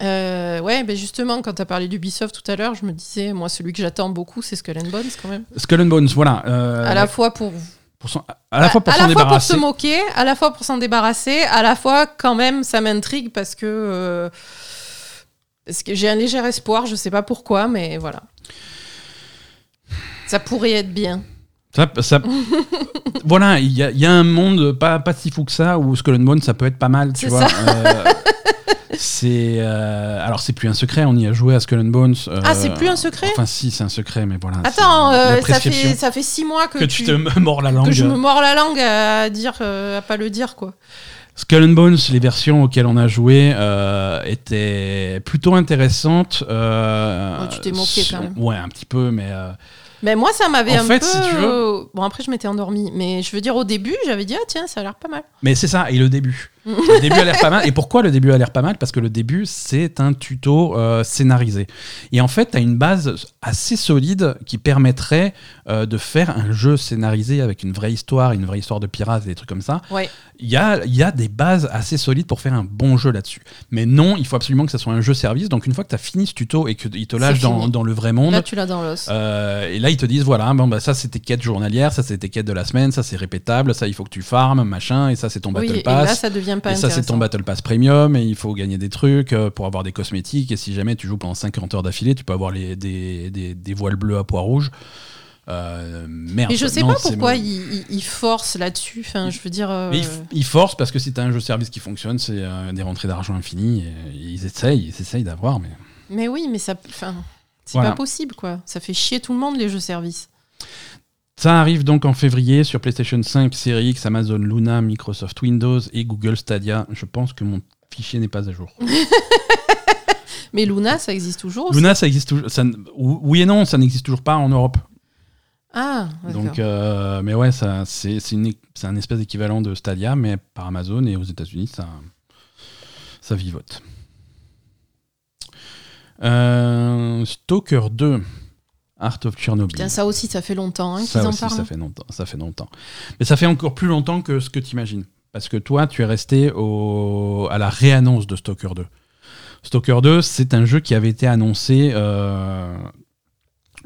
euh, ouais, ben justement, quand tu as parlé d'Ubisoft tout à l'heure, je me disais, moi, celui que j'attends beaucoup, c'est Skull and Bones quand même. Skull and Bones, voilà. euh, à la fois pour, pour s'en- à la fois pour à s'en la fois pour débarrasser. se moquer, à la fois pour s'en débarrasser, à la fois quand même, ça m'intrigue parce que euh, parce que j'ai un léger espoir, je sais pas pourquoi, mais voilà. Ça pourrait être bien. Ça- ça- voilà, il y, a- il y a un monde pas, pas si fou que ça où Skull and Bones ça peut être pas mal, tu vois. Euh, c'est euh, alors c'est plus un secret, on y a joué à Skull and Bones. euh, Ah, c'est plus un secret Enfin si, c'est un secret, mais voilà. Attends, euh, ça, fait, ça fait six mois que, que tu te mords la langue. que je me mords la langue à dire, à pas le dire quoi. Skull and Bones, les versions auxquelles on a joué euh, étaient plutôt intéressantes. euh, Ouais, tu t'es moqué, quand même. Ouais, un petit peu, mais euh, Mais moi, ça m'avait un fait, peu. si tu veux- Bon, après, je m'étais endormie. Mais je veux dire, au début, j'avais dit, ah tiens, ça a l'air pas mal. Mais c'est ça, et le début. Le début a l'air pas mal. Et pourquoi le début a l'air pas mal? Parce que le début, c'est un tuto euh, scénarisé. Et en fait, tu as une base assez solide qui permettrait euh, de faire un jeu scénarisé avec une vraie histoire, une vraie histoire de pirates et des trucs comme ça. Ouais. Il y a, y a des bases assez solides pour faire un bon jeu là-dessus. Mais non, il faut absolument que ça soit un jeu service. Donc une fois que tu as fini ce tuto et qu'ils te lâchent dans, dans le vrai monde, Là, tu l'as dans l'os. euh, et là, ils te disent voilà, bon, bah, ça c'était quête journalière, ça c'était quête de la semaine, ça c'est répétable, ça il faut que tu farmes, machin, et ça c'est ton oui, Battle et Pass. là, ça devient pas et ça, c'est ton. Battle Pass Premium, et il faut gagner des trucs euh, pour avoir des cosmétiques. Et si jamais tu joues pendant 50 heures d'affilée, tu peux avoir les, des, des, des voiles bleues à pois rouges. Euh, merde. Mais je sais non, pas pourquoi ils il, il forcent là-dessus. Enfin, je veux dire. euh, ils, ils forcent parce que si t'as un jeu service qui fonctionne, c'est euh, des rentrées d'argent infinies. Et, ils essayent, ils essayent d'avoir, mais. Mais oui, mais ça. Enfin, c'est Voilà. pas possible, quoi. Ça fait chier tout le monde, les jeux services. Ça arrive donc en février sur PlayStation 5, Series X, Amazon Luna, Microsoft Windows et Google Stadia. Je pense que mon fichier n'est pas à jour. Mais Luna, ça existe toujours aussi. Luna, ça existe toujours. ça oui et non, ça n'existe toujours pas en Europe. Ah. Donc, euh, mais ouais, ça, c'est c'est une é- c'est un espèce d'équivalent de Stadia, mais par Amazon et aux États-Unis, ça, ça vivote. Euh, Stalker 2, Art of Chernobyl. Putain, ça aussi, ça fait longtemps hein, qu'ils en parlent. ça fait longtemps. Ça fait longtemps. Mais ça fait encore plus longtemps que ce que tu imagines. Parce que toi, tu es resté au, à la réannonce de Stalker 2. Stalker 2, c'est un jeu qui avait été annoncé. euh,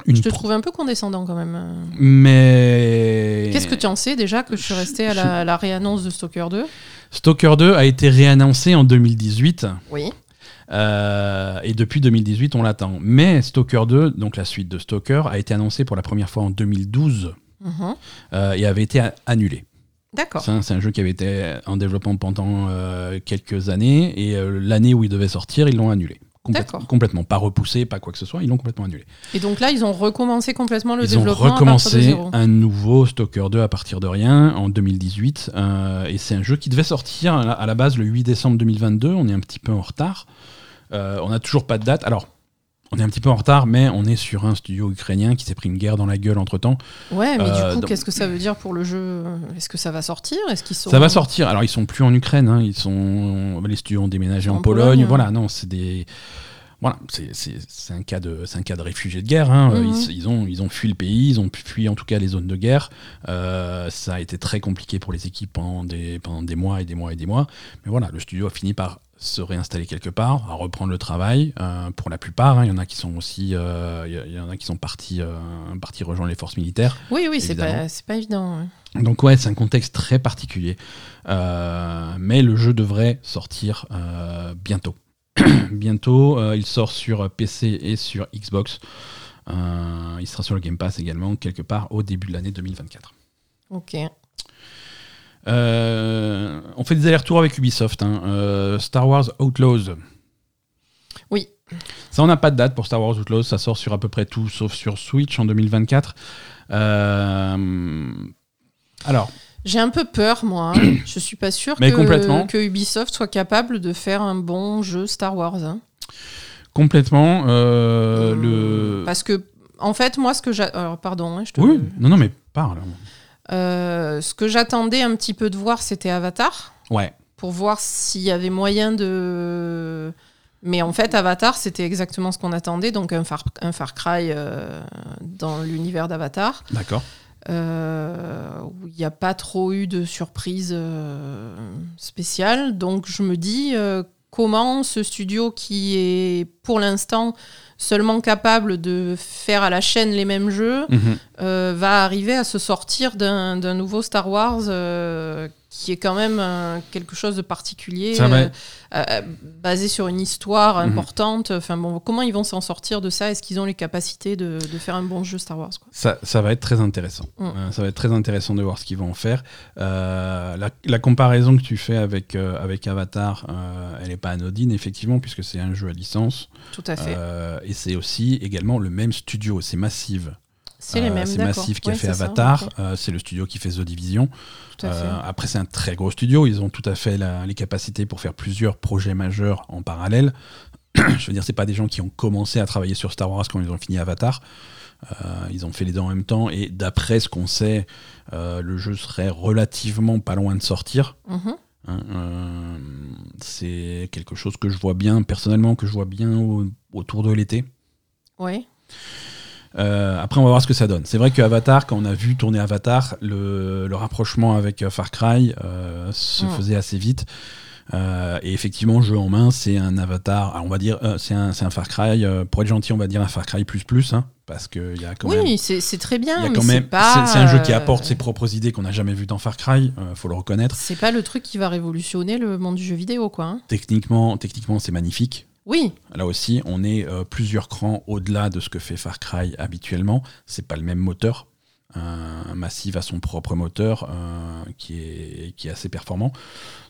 une Je te pro- trouve un peu condescendant quand même. Mais. Qu'est-ce que tu en sais déjà que je suis à la, à la réannonce de Stalker 2 Stalker 2 a été réannoncé en 2018. Oui. Euh, et depuis 2018, on l'attend. Mais Stalker 2, donc la suite de Stalker, a été annoncée pour la première fois en 2012 Mhm. euh, et avait été a- annulé. D'accord. C'est un, jeu qui avait été en développement pendant euh, quelques années et l'année où il devait sortir, ils l'ont annulé. Complète- D'accord. complètement, pas repoussé, pas quoi que ce soit, ils l'ont complètement annulé. Et donc là, ils ont recommencé complètement le ils ont développement à partir de recommencé zéro. un nouveau Stalker 2 à partir de rien en 2018 euh, et c'est un jeu qui devait sortir à la base le 8 décembre 2022. On est un petit peu en retard. Euh, on n'a toujours pas de date. Alors, on est un petit peu en retard, mais on est sur un studio ukrainien qui s'est pris une guerre dans la gueule entre temps. Ouais, mais Euh, du coup, donc- qu'est-ce que ça veut dire pour le jeu? Est-ce que ça va sortir? Est-ce qu'ils sont Ça va sortir. Alors, ils sont plus en Ukraine. hein. Ils sont les studios ont déménagé En en, Pologne. Pologne. Voilà, non, c'est des voilà, c'est- un cas de c'est un cas de réfugiés de guerre. hein. Mhm. Ils, ils ont ils ont fui le pays. Ils ont fui en tout cas les zones de guerre. Euh, ça a été très compliqué pour les équipes pendant des pendant des mois et des mois et des mois. Mais voilà, le studio a fini par se réinstaller quelque part, à reprendre le travail. euh, pour la plupart, hein. il y en a qui sont aussi, euh, il y en a qui sont partis, euh, partis rejoindre les forces militaires. Oui, oui, c'est pas, c'est pas évident. ouais. Donc ouais, c'est un contexte très particulier. Mais le jeu devrait sortir bientôt. bientôt, il sort sur PC et sur Xbox. Il sera sur le Game Pass également, quelque part au début de l'année 2024. Ok. Euh, on fait des allers-retours avec Ubisoft. hein. Euh, Star Wars Outlaws. Oui. Ça, on n'a pas de date pour Star Wars Outlaws. Ça sort sur à peu près tout, sauf sur Switch en 2024. Euh, alors, J'ai un peu peur, moi. Je suis pas Mais que, complètement. que Ubisoft soit capable de faire un bon jeu Star Wars. hein. complètement, le. Parce que, en fait, moi, ce que j'ai. Alors, pardon, hein, je te. Oui, non, non, mais parle. Euh, ce que j'attendais un petit peu de voir, c'était Avatar. Ouais. Pour voir s'il y avait moyen de. Mais en fait, Avatar, c'était exactement ce qu'on attendait. Donc, un Far, un Far Cry euh, dans l'univers d'Avatar. D'accord. euh, où il n'y a pas trop eu de surprise euh, spéciale. Donc je me dis comment ce studio qui est pour l'instant seulement capable de faire à la chaîne les mêmes jeux Mhm. euh, va arriver à se sortir d'un nouveau Star Wars euh, qui est quand même euh, quelque chose de particulier, basé sur une histoire Mhm. importante. Enfin bon, comment ils vont s'en sortir de ça? Est-ce qu'ils ont les capacités de, de faire un bon jeu Star Wars quoi? Ça, ça va être très intéressant. Mm. Ça va être très intéressant de voir ce qu'ils vont en faire. La, la comparaison que tu fais avec, avec Avatar, elle n'est pas anodine, effectivement, puisque c'est un jeu à licence. Tout à fait. Et c'est aussi également le même studio, c'est Massive. C'est Euh. Massive qui a Ouais, fait Avatar. Euh, c'est le studio qui fait The Division. Euh, après, c'est un très gros studio. Ils ont tout à fait la- les capacités pour faire plusieurs projets majeurs en parallèle. Je veux dire, c'est pas des gens qui ont commencé à travailler sur Star Wars quand ils ont fini Avatar. Euh, ils ont fait les deux en même temps et d'après ce qu'on sait, le jeu serait relativement pas loin de sortir. Mhm. Hein, euh, c'est quelque chose que je vois bien, personnellement, que je vois bien au- autour de l'été. Ouais. Euh, après, on va voir ce que ça donne. C'est vrai que Avatar, quand on a vu tourner Avatar, le, le rapprochement avec euh, Far Cry euh, se Mm. faisait assez vite. Euh, et effectivement, jeu en main, c'est un Avatar. alors, on va dire, euh, c'est un, un Far Cry. euh, pour être gentil, on va dire un Far Cry plus plus, hein, parce qu'il y a quand même. Oui, c'est très bien, il y a mais c'est pas. c'est un jeu qui apporte ses propres idées qu'on n'a jamais vu dans Far Cry, faut le reconnaître. C'est pas le truc qui va révolutionner le monde du jeu vidéo, quoi. hein. Techniquement, techniquement, c'est magnifique. Oui, Là aussi, on est plusieurs crans au-delà de ce que fait Far Cry habituellement. C'est pas le même moteur. Un Massive a son propre moteur euh, qui, est, qui est assez performant.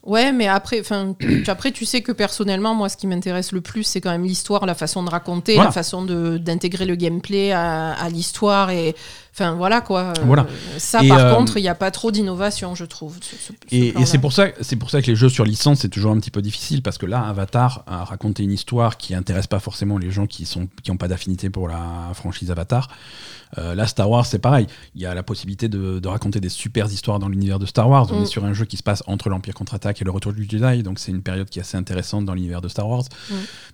Ouais, mais après, enfin, tu- après, tu sais que personnellement, moi, ce qui m'intéresse le plus, c'est quand même l'histoire, la façon de raconter, Voilà. la façon d'intégrer le gameplay à, à l'histoire et, enfin, voilà quoi. Euh, Voilà. Ça, Et, par euh, contre, il n'y a pas trop d'innovation, je trouve. sur ce- ce Et, c'est pour ça, c'est pour ça que les jeux sur licence c'est toujours un petit peu difficile parce que là, Avatar a raconté une histoire qui intéresse pas forcément les gens qui sont qui ont pas d'affinité pour la franchise Avatar. Euh, là, Star Wars, c'est pareil. Il y a la possibilité de, de raconter des super histoires dans l'univers de Star Wars. On Mm. est sur un jeu qui se passe entre l'Empire contre-attaque et le Retour du Jedi, donc c'est une période qui est assez intéressante dans l'univers de Star Wars.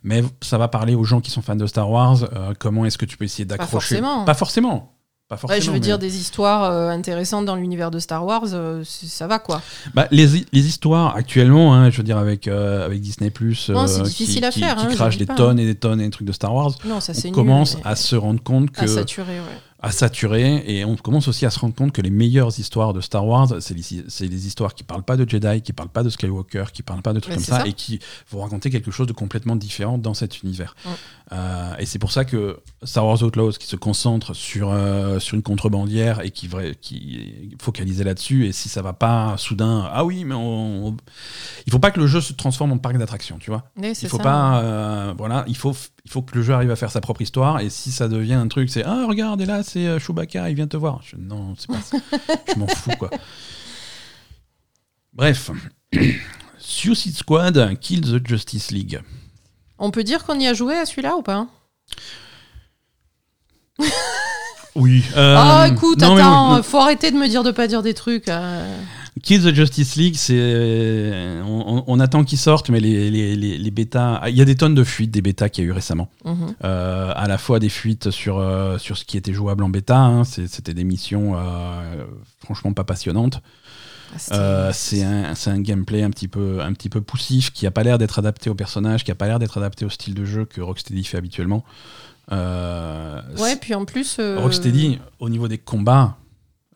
Mais ça va parler aux gens qui sont fans de Star Wars. euh, comment est-ce que tu peux essayer Pas d'accrocher forcément. Pas forcément. Pas Ouais, forcément. je veux mais- dire, des histoires euh, intéressantes dans l'univers de Star Wars, euh, ça va quoi. Bah, les, les histoires actuellement, hein, je veux dire avec, euh, avec Disney Plus, Non, c'est qui, difficile à qui- faire, qui hein, crache des pas. tonnes et des tonnes et des trucs de Star Wars, Non, ça c'est on nul. commence mais- à se rendre compte que à saturer, ouais. À saturer et on commence aussi à se rendre compte que les meilleures histoires de Star Wars, c'est les, les histoires qui parlent pas de Jedi, qui parlent pas de Skywalker, qui parlent pas de trucs Mais comme ça, ça. et qui vont raconter quelque chose de complètement différent dans cet univers. Ouais. Euh, et c'est pour ça que Star Wars Outlaws, qui se concentre sur, euh, sur une contrebandière et qui, qui est focalisé là-dessus, et si ça va pas soudain, ah oui, mais on, on- il faut pas que le jeu se transforme en parc d'attractions, tu vois. C'est Il faut ça. pas, euh, voilà, il faut, il faut que le jeu arrive à faire sa propre histoire. Et si ça devient un truc, c'est ah regarde, et là c'est euh, Chewbacca, il vient te voir. Je- non, c'est pas ça. Je m'en fous quoi. Bref, Suicide Squad Kill the Justice League. On peut dire qu'on y a joué à celui-là ou pas? Oui. euh, Oh, écoute, non, attends, oui, faut arrêter de me dire de pas dire des trucs. euh. Kill the Justice League, c'est on, on- attend qu'ils sortent, mais les, les, les, les bêtas, il y a des tonnes de fuites des bêtas qu'il y a eu récemment. Mhm. Euh, à la fois des fuites sur, euh, sur ce qui était jouable en bêta, hein. C'était des missions euh, franchement pas passionnantes. Ah, Euh, c'est un, un gameplay un petit peu, un petit peu poussif qui a pas l'air d'être adapté au personnage, qui a pas l'air d'être adapté au style de jeu que Rocksteady fait habituellement. Euh, Ouais, puis en plus. euh, Rocksteady, au niveau des combats,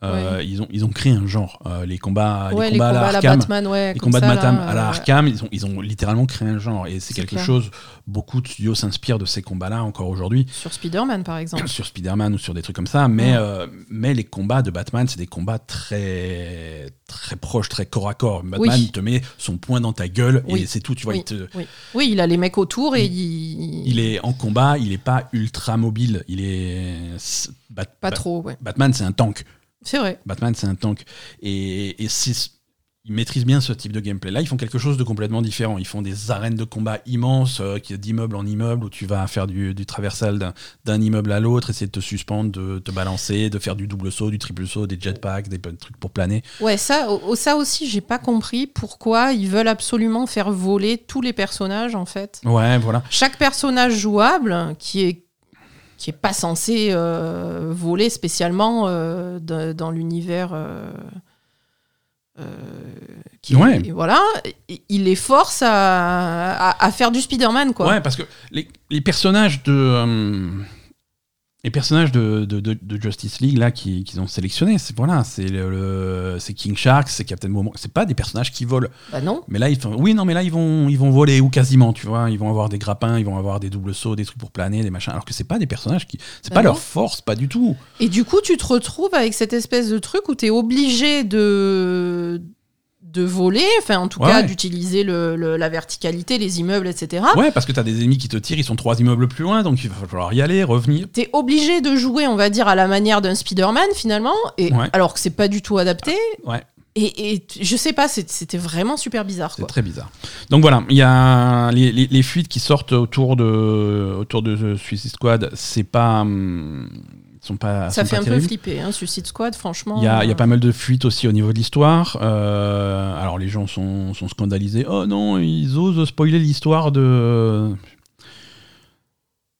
euh, ils, ont, ils ont créé un genre. Euh, les combats, ouais, les combats, à la Arkham, Batman, ouais. les combats de Matam là, à la euh, Arkham, ils ont, ils ont littéralement créé un genre. Et c'est quelque clair. chose, beaucoup de studios s'inspirent de ces combats-là encore aujourd'hui Sur Spider-Man, par exemple. sur Spider-Man ou sur des trucs comme ça, mais, euh, mais les combats de Batman, c'est des combats très, très proches, très corps à corps. Batman Oui. te met son poing dans ta gueule et c'est tout, tu vois. Oui. Il, te- Oui. il a les mecs autour et il. il est en combat, il est pas ultra mobile, il est. Bat- Pas trop, ouais. Batman, c'est un tank. C'est vrai. Batman, c'est un tank. Et, et ils maîtrisent bien ce type de gameplay. Là, ils font quelque chose de complètement différent. Ils font des arènes de combat immenses, euh, d'immeuble en immeuble, où tu vas faire du, du traversal d'un- immeuble à l'autre, essayer de te suspendre, de te balancer, de faire du double saut, du triple saut, des jetpacks, des trucs pour planer. Ouais, ça, ça aussi, j'ai pas compris pourquoi ils veulent absolument faire voler tous les personnages, en fait. Ouais, voilà. Chaque personnage jouable, qui est qui est pas censé euh, voler spécialement euh, de- dans l'univers euh, qui Ouais. voilà il les force à, à, à faire du Spider-Man quoi Ouais, parce que les, les personnages de. Les personnages de, de, de- de Justice League là qui- qu'ils ont sélectionnés, c'est voilà, c'est le, le- c'est King Shark, c'est Captain Moment, c'est pas des personnages qui volent. bah non Mais là, ils font, oui, non, mais là, ils vont, ils vont voler ou quasiment, tu vois. Ils vont avoir des grappins, ils vont avoir des doubles sauts, des trucs pour planer, des machins. Alors que c'est pas des personnages qui, c'est Bah pas non. leur force, pas du tout. et du coup tu te retrouves avec cette espèce de truc où tu es obligé de de voler enfin en tout Ouais, cas d'utiliser le, le- la verticalité les immeubles etc Ouais, parce que t'as des ennemis qui te tirent, ils sont trois immeubles plus loin, donc il va falloir y aller, revenir. T'es obligé de jouer, on va dire, à la manière d'un Spider-Man finalement, et Ouais. alors que c'est pas du tout adapté. Ouais. Et, et je sais pas, c'était vraiment super bizarre. C'est très bizarre. Donc voilà, il y a les, les- les fuites qui sortent autour de, autour de Suicide Squad, c'est pas. hum, sont pas. Ça sont fait pas un peu flipper, hein, Suicide Squad, franchement. Il y, a, il y a euh, pas mal de fuites aussi au niveau de l'histoire. Euh, alors les gens sont, sont scandalisés. Oh non, ils osent spoiler l'histoire de.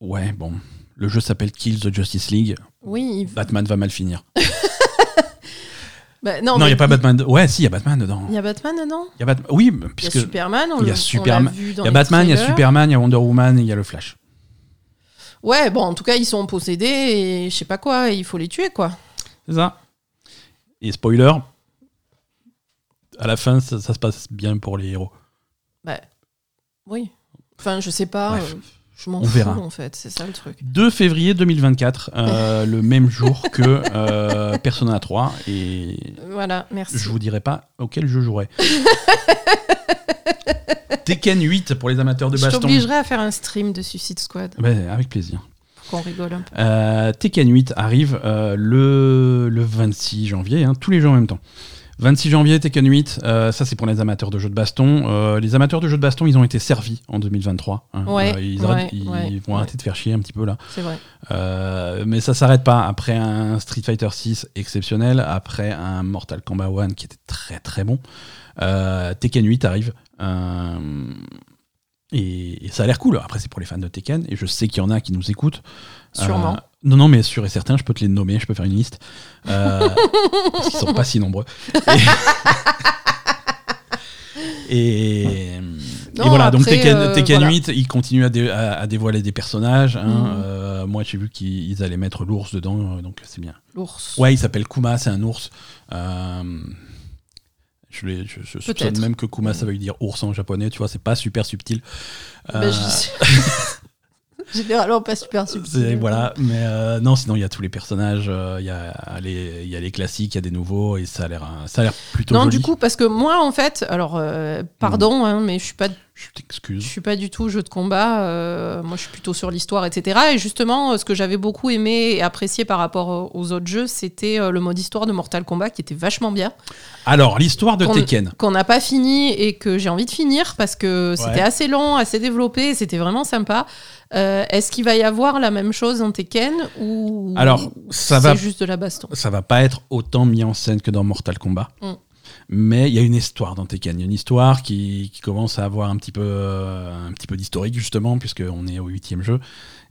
Ouais, bon. Le jeu s'appelle Kill the Justice League. Oui, Batman va mal finir. bah, non, non, il n'y a pas Batman. de- Ouais, si, il y a Batman dedans. Il y a Batman dedans Il y a Bat- Oui, Il y a puisque. Superman, on il y a Superman- Il y a Batman, il y a. Superman, il y a Wonder Woman il y a le Flash. Ouais, bon, en tout cas, ils sont possédés et je sais pas quoi, et il faut les tuer, quoi. C'est ça. Et spoiler, à la fin, ça, ça se passe bien pour les héros. Bah, oui. Enfin, je sais pas, Bref, euh, je m'en fous, verra. en fait, c'est ça le truc. 2 février 2024, euh, le même jour que euh, Persona 3. Et Voilà, merci. je vous dirai pas auquel je jouerai. Tekken 8 pour les amateurs de Je baston. t'obligerai à faire un stream de Suicide Squad Ouais, avec plaisir. pour qu'on rigole un peu. Euh, Tekken 8 arrive euh, le, le 26 janvier, hein, tous les jours en même temps. 26 janvier, Tekken 8, euh, ça c'est pour les amateurs de jeux de baston. Euh, les amateurs de jeux de baston, ils ont été servis en 2023. hein. Ouais, Euh, ils, ouais, arrêtent- ils ouais, vont arrêter de faire chier un petit peu là. C'est vrai. Mais ça s'arrête pas après un Street Fighter 6 exceptionnel, après un Mortal Kombat 1 qui était très très bon. Tekken 8 arrive. Euh, et, et ça a l'air cool. Après, c'est pour les fans de Tekken. Et je sais qu'il y en a qui nous écoutent. Sûrement. Euh, non, non, mais sûr et certain, je peux te les nommer, je peux faire une liste. Euh, parce qu'ils sont pas si nombreux. Et, et- Non, et voilà, donc Tekken, euh, Tekken voilà. 8, ils continuent à, dé- à- à dévoiler des personnages. hein. Mhm. Euh, moi, j'ai vu qu'ils ils allaient mettre l'ours dedans, euh, donc c'est bien. L'ours. Ouais, il s'appelle Kuma, c'est un ours. Je, l'ai- je, je soupçonne Peut-être. même que Kuma, ça veut dire ours en japonais, tu vois, c'est pas super subtil. Bah, Euh, Généralement pas super subtil. voilà, mais euh, non, sinon il y a tous les personnages, euh, il y, a les, il y a les classiques, il y a des nouveaux, et ça a l'air, euh, ça a l'air plutôt Non, joli. du coup, parce que moi, en fait, alors, euh, pardon, hein, mais je suis pas je Je t'excuse. suis pas du tout jeu de combat. euh, moi, je suis plutôt sur l'histoire, etc. Et justement, ce que j'avais beaucoup aimé et apprécié par rapport aux autres jeux, c'était le mode histoire de Mortal Kombat qui était vachement bien, Alors, l'histoire de Qu'on- Tekken. qu'on n'a pas fini et que j'ai envie de finir parce que c'était Ouais. assez long, assez développé, c'était vraiment sympa. Euh, Est-ce qu'il va y avoir la même chose dans Tekken ou Alors, ça c'est va- juste de la baston? Ça va pas être autant mis en scène que dans Mortal Kombat. Mm. Mais il y a une histoire dans Tekken. Il y a une histoire qui, qui commence à avoir un petit peu, euh, un petit peu d'historique, justement, puisqu'on est au huitième jeu.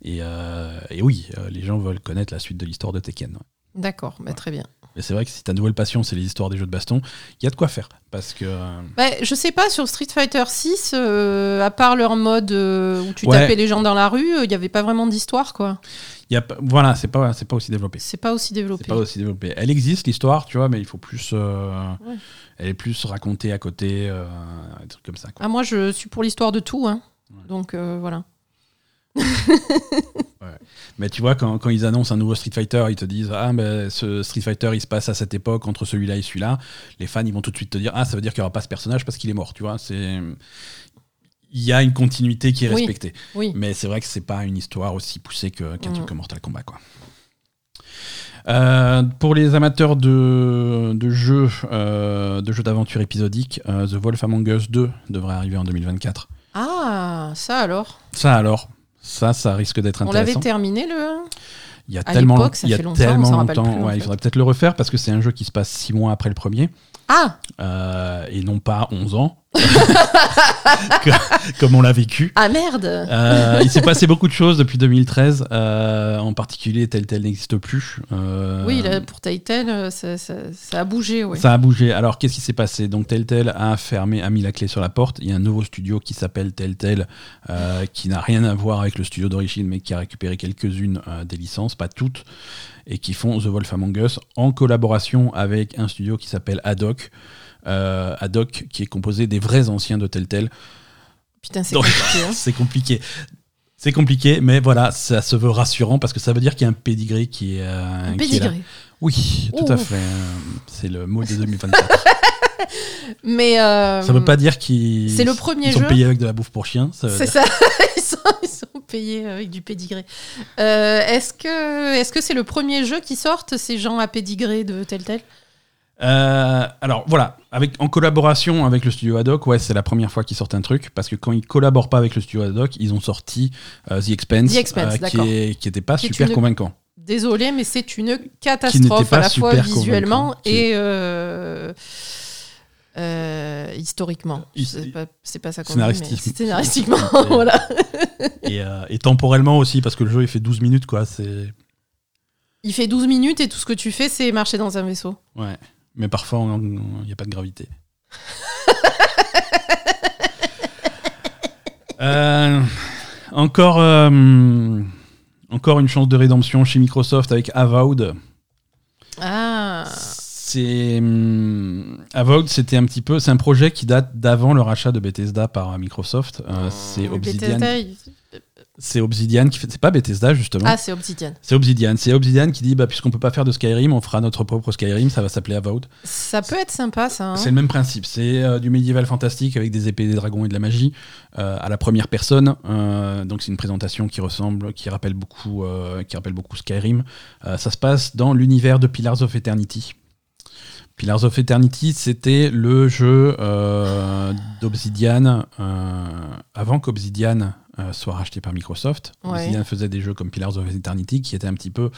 Et, euh, et oui, les gens veulent connaître la suite de l'histoire de Tekken. D'accord, bah, très bien. Mais c'est vrai que si ta nouvelle passion, c'est les histoires des jeux de baston, il y a de quoi faire. Parce que. euh, Bah, je sais pas, sur Street Fighter 6, à part leur mode euh, où tu Ouais. tapais les gens dans la rue, il n'y avait pas vraiment d'histoire, quoi. y a, voilà, c'est pas, c'est pas aussi développé. C'est pas aussi développé. C'est pas aussi développé. Elle existe, l'histoire, tu vois, mais il faut plus. euh, Ouais. Elle est plus racontée à côté, euh, des trucs comme ça. quoi. Ah, moi, je suis pour l'histoire de tout, hein. Ouais. Donc, euh, Mais tu vois, quand, quand ils annoncent un nouveau Street Fighter, ils te disent Ah, ben ce Street Fighter, il se passe à cette époque, entre celui-là et celui-là. Les fans, ils vont tout de suite te dire Ah, ça veut dire qu'il n'y aura pas ce personnage parce qu'il est mort, tu vois. C'est. Il y a une continuité qui est Oui. respectée. Oui. Mais c'est vrai que c'est pas une histoire aussi poussée qu'un Mm. truc comme Mortal Kombat, quoi. Euh, pour les amateurs de, de jeux, euh, de jeux d'aventure épisodiques, euh, The Wolf Among Us 2 devrait arriver en 2024. Ah, ça alors? Ça alors, ça, ça risque d'être On l'avait intéressant. terminé, le. Il y a À tellement, il y a tellement longtemps. plus, en il faudrait peut-être le refaire parce que c'est un jeu qui se passe 6 mois après le premier Ah euh, et non pas 11 ans, comme on l'a vécu. Ah merde Euh, il s'est passé beaucoup de choses depuis 2013. euh, en particulier, tel tel n'existe plus. Euh, Oui, là, pour Telltale, euh, ça, ça- ça a bougé, oui. Ça a bougé. Alors, qu'est-ce qui s'est passé? Donc, Telltale a fermé, a mis la clé sur la porte. Il y a un nouveau studio qui s'appelle Telltale, euh, qui n'a rien à voir avec le studio d'origine, mais qui a récupéré quelques-unes des licences, pas toutes, et qui font The Wolf Among Us en collaboration avec un studio qui s'appelle Haddock. Euh, Haddock, qui est composé des vrais anciens de Telltale. Putain, c'est compliqué. hein. C'est compliqué. C'est compliqué, mais voilà, ça se veut rassurant parce que ça veut dire qu'il y a un pedigree qui est, euh, Un qui est là. pédigré. Oui, tout à fait. euh, C'est le mot de 2024. Mais. euh, Ça veut pas dire qu'ils c'est le premier ils sont jeu payés avec de la bouffe pour chien. ça veut C'est ça, ils sont, ils sont payés avec du pédigré. Euh, est-ce que est-ce que c'est le premier jeu qui sortent ces gens à pédigré de tel tel Euh, alors voilà, avec, en collaboration avec le studio Haddock, ouais, c'est la première fois qu'ils sortent un truc parce que quand ils collaborent pas avec le studio Haddock, ils ont sorti euh, The Expense, The Expense, qui, est- qui était pas Qui super une- convaincant. Désolé, mais c'est une catastrophe à la fois visuellement et euh, euh, historiquement. His- C'est pas, pas ça qu'on Scénaristique. Scénaristiquement, Et- voilà. Et, euh, et temporellement aussi, parce que le jeu il fait 12 minutes, quoi. C'est. Il fait 12 minutes et tout ce que tu fais, c'est marcher dans un vaisseau. Ouais. Mais parfois, il n'y a pas de gravité. Euh, encore, euh, encore une chance de rédemption chez Microsoft avec Avowed. Ah, C'est hum, Avowed, c'était un petit peu, c'est un projet qui date d'avant le rachat de Bethesda par Microsoft. Euh, c'est Obsidian. Bethesda, C'est Obsidian qui fait. C'est pas Bethesda justement. Ah, c'est Obsidian. C'est Obsidian. C'est Obsidian qui dit bah puisqu'on peut pas faire de Skyrim, on fera notre propre Skyrim. Ça va s'appeler Avowed. Ça peut être sympa, ça. hein. C'est le même principe. C'est euh, du médiéval fantastique avec des épées, des dragons et de la magie euh, à la première personne. Euh, donc c'est une présentation qui ressemble, qui rappelle beaucoup, qui rappelle beaucoup Skyrim. Ça se passe dans l'univers de Pillars of Eternity. Pillars of Eternity, c'était le jeu d'Obsidian avant qu'Obsidian euh, soit racheté par Microsoft. Ouais. Obsidian faisait des jeux comme Pillars of Eternity qui étaient un petit peu.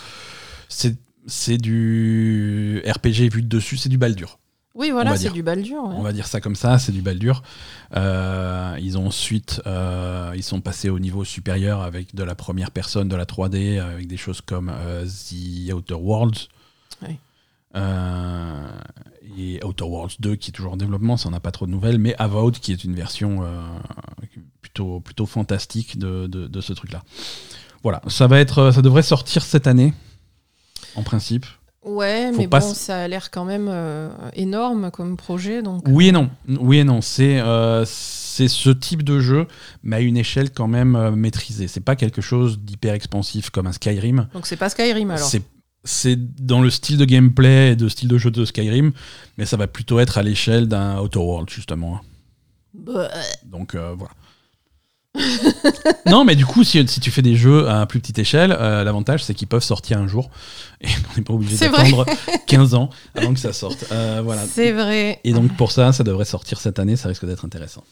C'est c'est du RPG vu de dessus, c'est du Baldur. Oui, voilà, c'est dire. du Baldur. ouais. On va dire ça comme ça, c'est du Baldur. Euh, ils ont ensuite, euh, ils sont passés au niveau supérieur avec de la première personne, de la 3D, avec des choses comme euh, The Outer Worlds. Oui. Euh, et Outer Worlds 2 qui est toujours en développement, ça n'a pas trop de nouvelles, mais Avowed qui est une version euh, plutôt, plutôt fantastique de, de- de ce truc-là. Voilà, ça va être, ça devrait sortir cette année, en principe. Ouais, Faut mais bon, ça a l'air quand même euh, énorme comme projet. Donc, Oui et non. Oui et non. C'est euh, c'est ce type de jeu, mais à une échelle quand même euh, maîtrisée. C'est pas quelque chose d'hyper expansif comme un Skyrim. donc c'est pas Skyrim alors. C'est c'est dans le style de gameplay et de style de jeu de Skyrim, mais ça va plutôt être à l'échelle d'un Outer World justement. Bah, Donc euh, voilà. non, mais du coup, si, si tu fais des jeux à plus petite échelle, euh, l'avantage c'est qu'ils peuvent sortir un jour et on n'est pas obligé d'attendre 15 ans avant que ça sorte. Euh, voilà. C'est vrai. Et donc pour ça, ça devrait sortir cette année, ça risque d'être intéressant.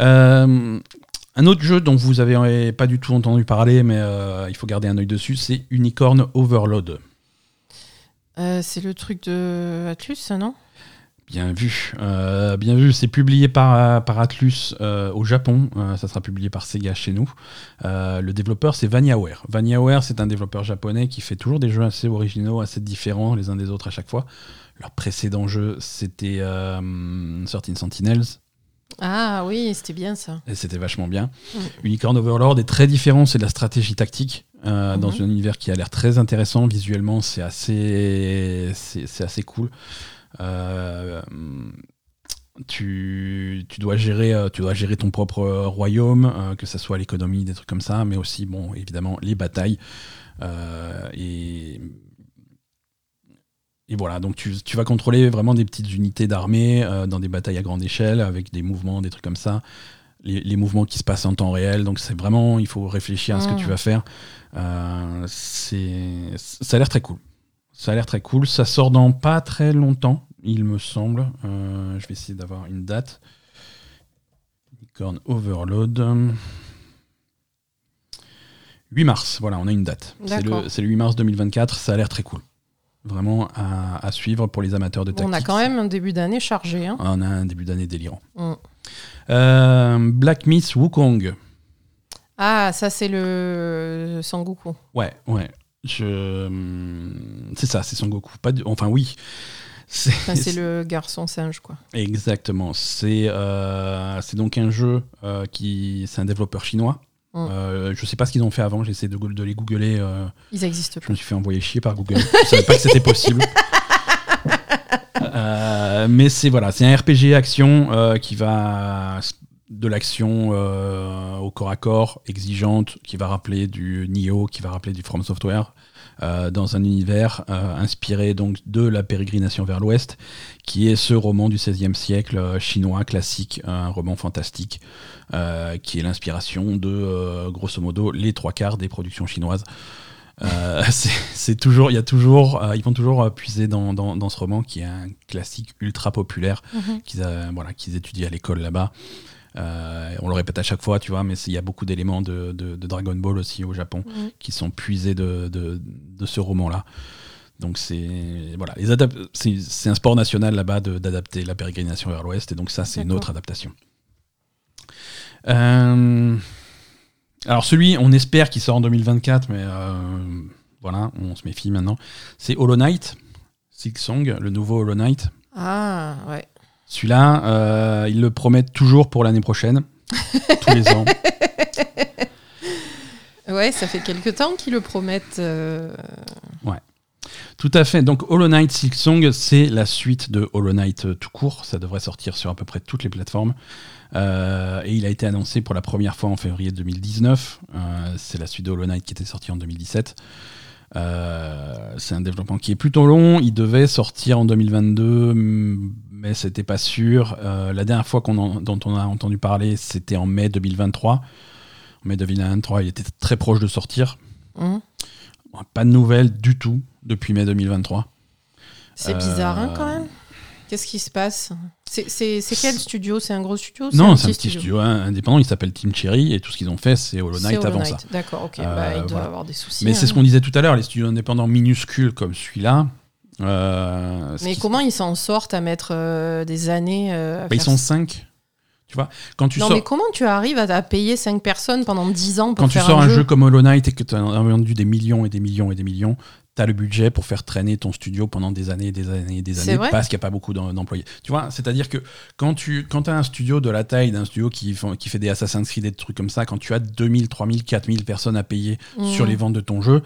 Euh, un autre jeu dont vous avez pas du tout entendu parler, mais euh, il faut garder un œil dessus, c'est Unicorn Overload. Euh, c'est le truc de Atlus, non? Bien vu, Euh, bien vu. C'est publié par, par Atlus euh, au Japon. Euh, ça sera publié par Sega chez nous. Le développeur, c'est VaniaWare. VaniaWare, c'est un développeur japonais qui fait toujours des jeux assez originaux, assez différents les uns des autres à chaque fois. Leur précédent jeu, c'était euh, 13 Sentinels. Ah oui, c'était bien ça. Et c'était vachement bien. Unicorn Overlord est très différent, c'est de la stratégie tactique euh, dans Mhm. un univers qui a l'air très intéressant. Visuellement, c'est assez, c'est c'est assez cool. Euh, tu, tu, dois gérer, euh, tu dois gérer ton propre royaume, euh, que ce soit l'économie, des trucs comme ça, mais aussi, bon, évidemment, les batailles. Et, et voilà, donc tu, tu vas contrôler vraiment des petites unités d'armée euh, dans des batailles à grande échelle, avec des mouvements, des trucs comme ça. Les, les mouvements qui se passent en temps réel, donc c'est vraiment, il faut réfléchir à ce que Mm. tu vas faire. Euh, c'est, ça a l'air très cool. Ça a l'air très cool. Ça sort dans pas très longtemps, il me semble. Euh, je vais essayer d'avoir une date. Unicorn Overload. 8 mars, voilà, on a une date. C'est D'accord. le, c'est le 8 mars 2024, ça a l'air très cool. Vraiment à, à suivre pour les amateurs de tactique. on a quand même un début d'année chargé. Hein. On a un début d'année délirant. Mm. Euh, Black Myth Wukong. Ah, ça c'est le Sangoku. Ouais, ouais. Je... C'est ça, c'est Son Goku. Pas du- Enfin, oui. C'est Enfin, c'est le garçon singe, quoi. Exactement. C'est euh, donc un jeu euh, qui. C'est un développeur chinois. Mm. Euh, je sais pas ce qu'ils ont fait avant, j'essaie de, de les googler. euh, Ils existent je me suis fait envoyer chier par Google. je savais pas que c'était possible. Euh, mais c'est voilà, c'est un RPG action euh, qui va de l'action euh, au corps à corps, exigeante, qui va rappeler du Nioh, qui va rappeler du From Software, euh, dans un univers euh, inspiré donc de la pérégrination vers l'Ouest, qui est ce roman du XVIe siècle euh, chinois classique, un roman fantastique, qui est l'inspiration de grosso modo les trois quarts des productions chinoises. Euh, c'est toujours, il y a toujours, euh, ils vont toujours puiser dans, dans, dans ce roman qui est un classique ultra populaire Mhm. qu'ils voilà, qu'ils étudient à l'école là-bas. Euh, on le répète à chaque fois, tu vois, mais il y a beaucoup d'éléments de, de- de Dragon Ball aussi au Japon Mhm. qui sont puisés de, ce roman-là. Donc c'est voilà, les c'est un sport national là-bas de- d'adapter la pérégrination vers l'Ouest, et donc ça c'est une autre adaptation. Euh, alors celui, on espère qu'il sort en 2024, mais euh, voilà, on se méfie maintenant. C'est Hollow Knight, Six Song, le nouveau Hollow Knight. Ah, ouais. Celui-là, euh, ils le promettent toujours pour l'année prochaine, tous les ans. Ouais, ça fait quelque temps qu'ils le promettent. euh, Tout à fait. Donc Hollow Knight Silksong, c'est la suite de Hollow Knight euh, tout court. Ça devrait sortir sur à peu près toutes les plateformes. Euh, et il a été annoncé pour la première fois en février 2019. Euh, c'est la suite de Hollow Knight qui était sortie en 2017. Euh, c'est un développement qui est plutôt long. Il devait sortir en 2022, mm, mais c'était pas sûr. Euh, la dernière fois qu'on en- dont on a entendu parler, c'était en mai 2023. En mai 2023, il était très proche de sortir. Bon, Pas de nouvelles du tout depuis mai 2023. C'est Euh, bizarre, hein, quand même. Qu'est-ce qui se passe? C'est quel studio? C'est un gros studio Non, c'est un petit studio? hein, indépendant, il s'appelle Team Cherry et tout ce qu'ils ont fait, c'est Hollow Knight avant Knight. ça. D'accord, ok. Euh, bah, il doit voilà. avoir des soucis. Mais c'est hein. ce qu'on disait tout à l'heure, les studios indépendants minuscules comme celui-là. Euh, Mais comment ils s'en sortent à mettre euh, des années euh, à Bah, Ils sont ça 5. Tu vois, quand tu Non, sors, mais comment tu arrives à, à payer 5 personnes pendant 10 ans pour quand tu sors un, un jeu comme Hollow Knight et que tu as vendu des millions et des millions et des millions, tu as le budget pour faire traîner ton studio pendant des années et des années et des années parce qu'il n'y a pas beaucoup d'em- d'employés. Tu vois, c'est-à-dire que quand tu quand as un studio de la taille d'un studio qui, font- qui fait des Assassin's Creed et des trucs comme ça, quand tu as 2000, 3000, 4000 personnes à payer Mhm. sur les ventes de ton jeu,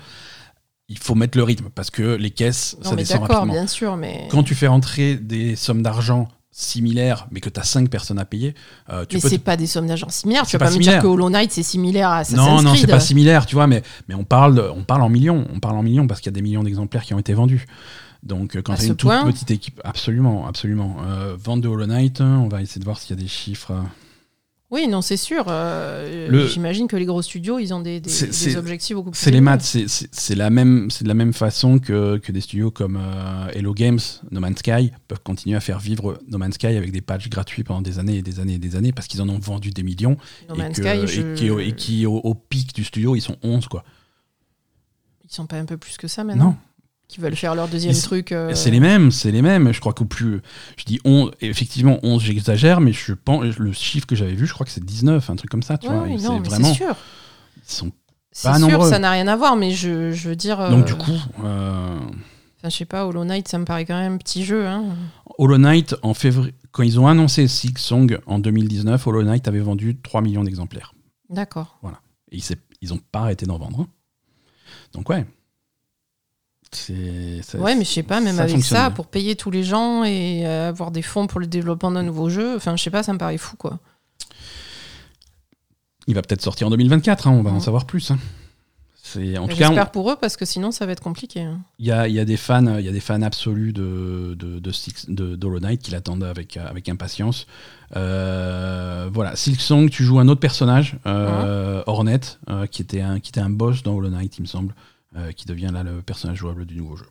il faut mettre le rythme parce que les caisses, Non, ça mais descend rapidement. bien sûr, mais. Quand tu fais rentrer des sommes d'argent similaires, mais que tu as 5 personnes à payer, euh, tu Mais c'est pas des sommes d'argent similaires. Tu vas pas pas, me dire que Hollow Knight c'est similaire à Assassin's Non, non, Creed. c'est pas similaire, tu vois, mais, mais on, parle, on parle en millions. On parle en millions parce qu'il y a des millions d'exemplaires qui ont été vendus. Donc, euh, quand tu ce une toute petite équipe, absolument, absolument. Euh, vente de Hollow Knight, hein, on va essayer de voir s'il y a des chiffres. Oui, non, c'est sûr. euh, Le- J'imagine que les gros studios, ils ont des, objectifs beaucoup plus. C'est les maths, c'est- la même, c'est de la même façon que, que des studios comme euh, Hello Games, No Man's Sky peuvent continuer à faire vivre No Man's Sky avec des patchs gratuits pendant des années et des années et des années parce qu'ils en ont vendu des millions No et, que- Sky, et je- qui, et qui, au, au pic du studio ils sont 11 quoi. Ils sont pas un peu plus que ça maintenant? Non, Qui veulent faire leur deuxième Ils- truc. euh, C'est les mêmes, c'est les mêmes. Je crois qu'au plus. Je dis 11, effectivement 11, j'exagère, mais je pense, le chiffre que j'avais vu, je crois que c'est 19, un truc comme ça, tu Ouais, vois. oui, c'est vraiment. sûr. Ils sont... Pas sûr, nombreux. ça n'a rien à voir, mais je, je veux dire. Donc, euh, du coup, euh, Enfin, je sais pas, Hollow Knight, ça me paraît quand même un petit jeu. Hein. Hollow Knight, en février, quand ils ont annoncé Six Song en 2019, Hollow Knight avait vendu 3 millions d'exemplaires. D'accord. Et ils s'est- ils ont pas arrêté d'en vendre. hein. Donc, ouais. Ça- Ouais, mais je sais pas, même ça avec fonctionne ça, pour payer tous les gens et euh, avoir des fonds pour le développement d'un nouveau jeu, enfin, je sais pas, ça me paraît fou, quoi. Il va peut-être sortir en 2024, hein, on va en Mhm. savoir plus. hein. On- J'espère pour eux, parce que sinon, ça va être compliqué. hein. Il y a, y a des fans, il y a des fans absolus de de, de, Six- de- d'Hollow Knight qui l'attendent avec avec impatience. Euh, voilà, Silksong, tu joues un autre personnage, euh, Hornet, euh, qui était un qui était un boss dans Hollow Knight, il me semble, euh, qui devient là le personnage jouable du nouveau jeu.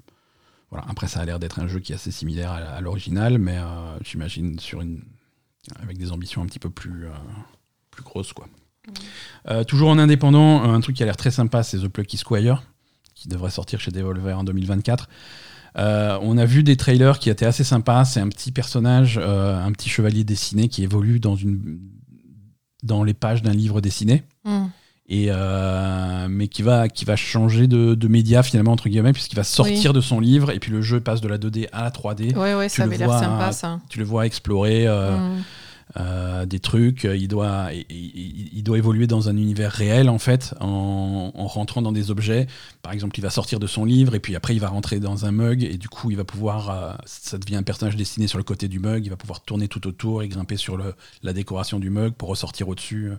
Voilà. Après, ça a l'air d'être un jeu qui est assez similaire à, à l'original, mais euh, j'imagine sur une avec des ambitions un petit peu plus euh, plus grosses quoi. Euh, toujours en indépendant, un truc qui a l'air très sympa, c'est The Plucky Squire, qui devrait sortir chez Devolver en 2024. Euh, on a vu des trailers qui étaient assez sympas. C'est un petit personnage, euh, un petit chevalier dessiné qui évolue dans, une, dans les pages d'un livre dessiné. Hmm. Et euh, mais qui va, qui va changer de, de média finalement, entre guillemets, puisqu'il va sortir de son livre et puis le jeu passe de la 2D à la 3D. Ouais, ouais, Tu ça le avait l'air vois, sympa, ça. Tu le vois explorer. euh, Hmm. Euh, des trucs. Il doit, il, doit évoluer dans un univers réel en fait, en, en rentrant dans des objets. Par exemple, il va sortir de son livre et puis après il va rentrer dans un mug et du coup il va pouvoir, euh, ça devient un personnage dessiné sur le côté du mug. Il va pouvoir tourner tout autour et grimper sur le, la décoration du mug pour ressortir au-dessus.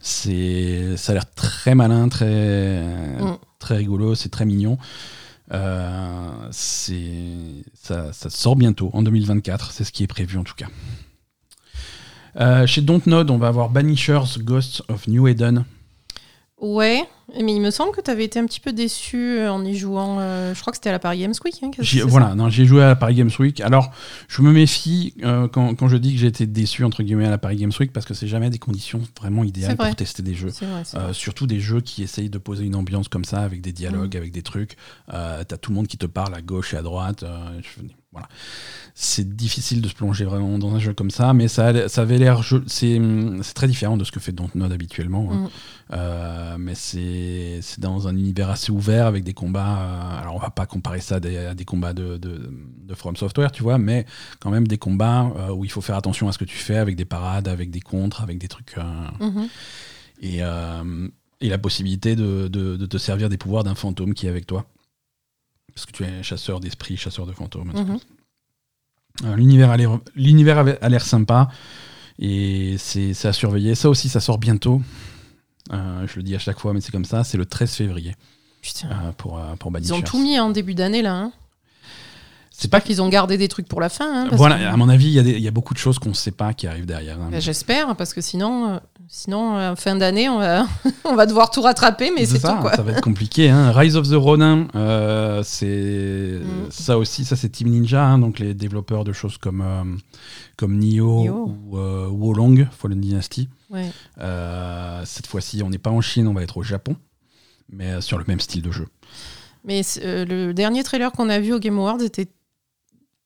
C'est, ça a l'air très malin, très, Mm. très rigolo, c'est très mignon. Euh, c'est ça, ça sort bientôt en 2024, c'est ce qui est prévu en tout cas. Euh, chez Dontnod, on va avoir Banishers Ghosts of New Eden. Ouais, Mais il me semble que tu avais été un petit peu déçu euh, en y jouant. euh, je crois que c'était à la Paris Games Week. hein, voilà, non, j'ai joué à la Paris Games Week. Alors, je me méfie euh, quand, quand je dis que j'ai été déçu entre guillemets à la Paris Games Week parce que c'est jamais des conditions vraiment idéales vrai. pour tester des jeux. vrai, Euh, surtout des jeux qui essayent de poser une ambiance comme ça, avec des Mm. dialogues, avec des trucs. T'as tout le monde qui te parle à gauche et à droite. je- voilà. C'est difficile de se plonger vraiment dans un jeu comme ça, mais ça, avait l'air. C'est très différent de ce que fait Dontnod habituellement. hein. Mm. Euh, mais c'est dans un univers assez ouvert avec des combats. euh, alors on va pas comparer ça à des, à des combats de, de, de From Software, tu vois, mais quand même des combats euh, où il faut faire attention à ce que tu fais avec des parades, avec des contres, avec des trucs. Mhm. et, et la possibilité de, de- de te servir des pouvoirs d'un fantôme qui est avec toi. Parce que tu es chasseur d'esprit, chasseur de fantômes. Mhm. Euh, L'univers a l'air- sympa et c'est à surveiller. Ça aussi, ça sort bientôt. Euh, je le dis à chaque fois, mais c'est comme ça. C'est le 13 février Putain. euh, pour, pour Ils ont tout mis en début d'année là. Hein. C'est pas Qu'ils ont gardé des trucs pour la fin. hein, parce Voilà, que- à mon avis, il y, a y beaucoup de choses qu'on ne sait pas qui arrivent derrière. hein. Ben, J'espère, parce que sinon, euh, sinon euh, fin d'année, on va, on va devoir tout rattraper, mais c'est ça, tout. Quoi. ça va être compliqué. hein. Rise of the Ronin, euh, c'est Mm. ça aussi, ça c'est Team Ninja, hein, donc les développeurs de choses comme comme Nioh, ou Wolong, Fallen Dynasty. Ouais. Cette fois-ci, on n'est pas en Chine, on va être au Japon, mais sur le même style de jeu. Mais le dernier trailer qu'on a vu au Game Awards était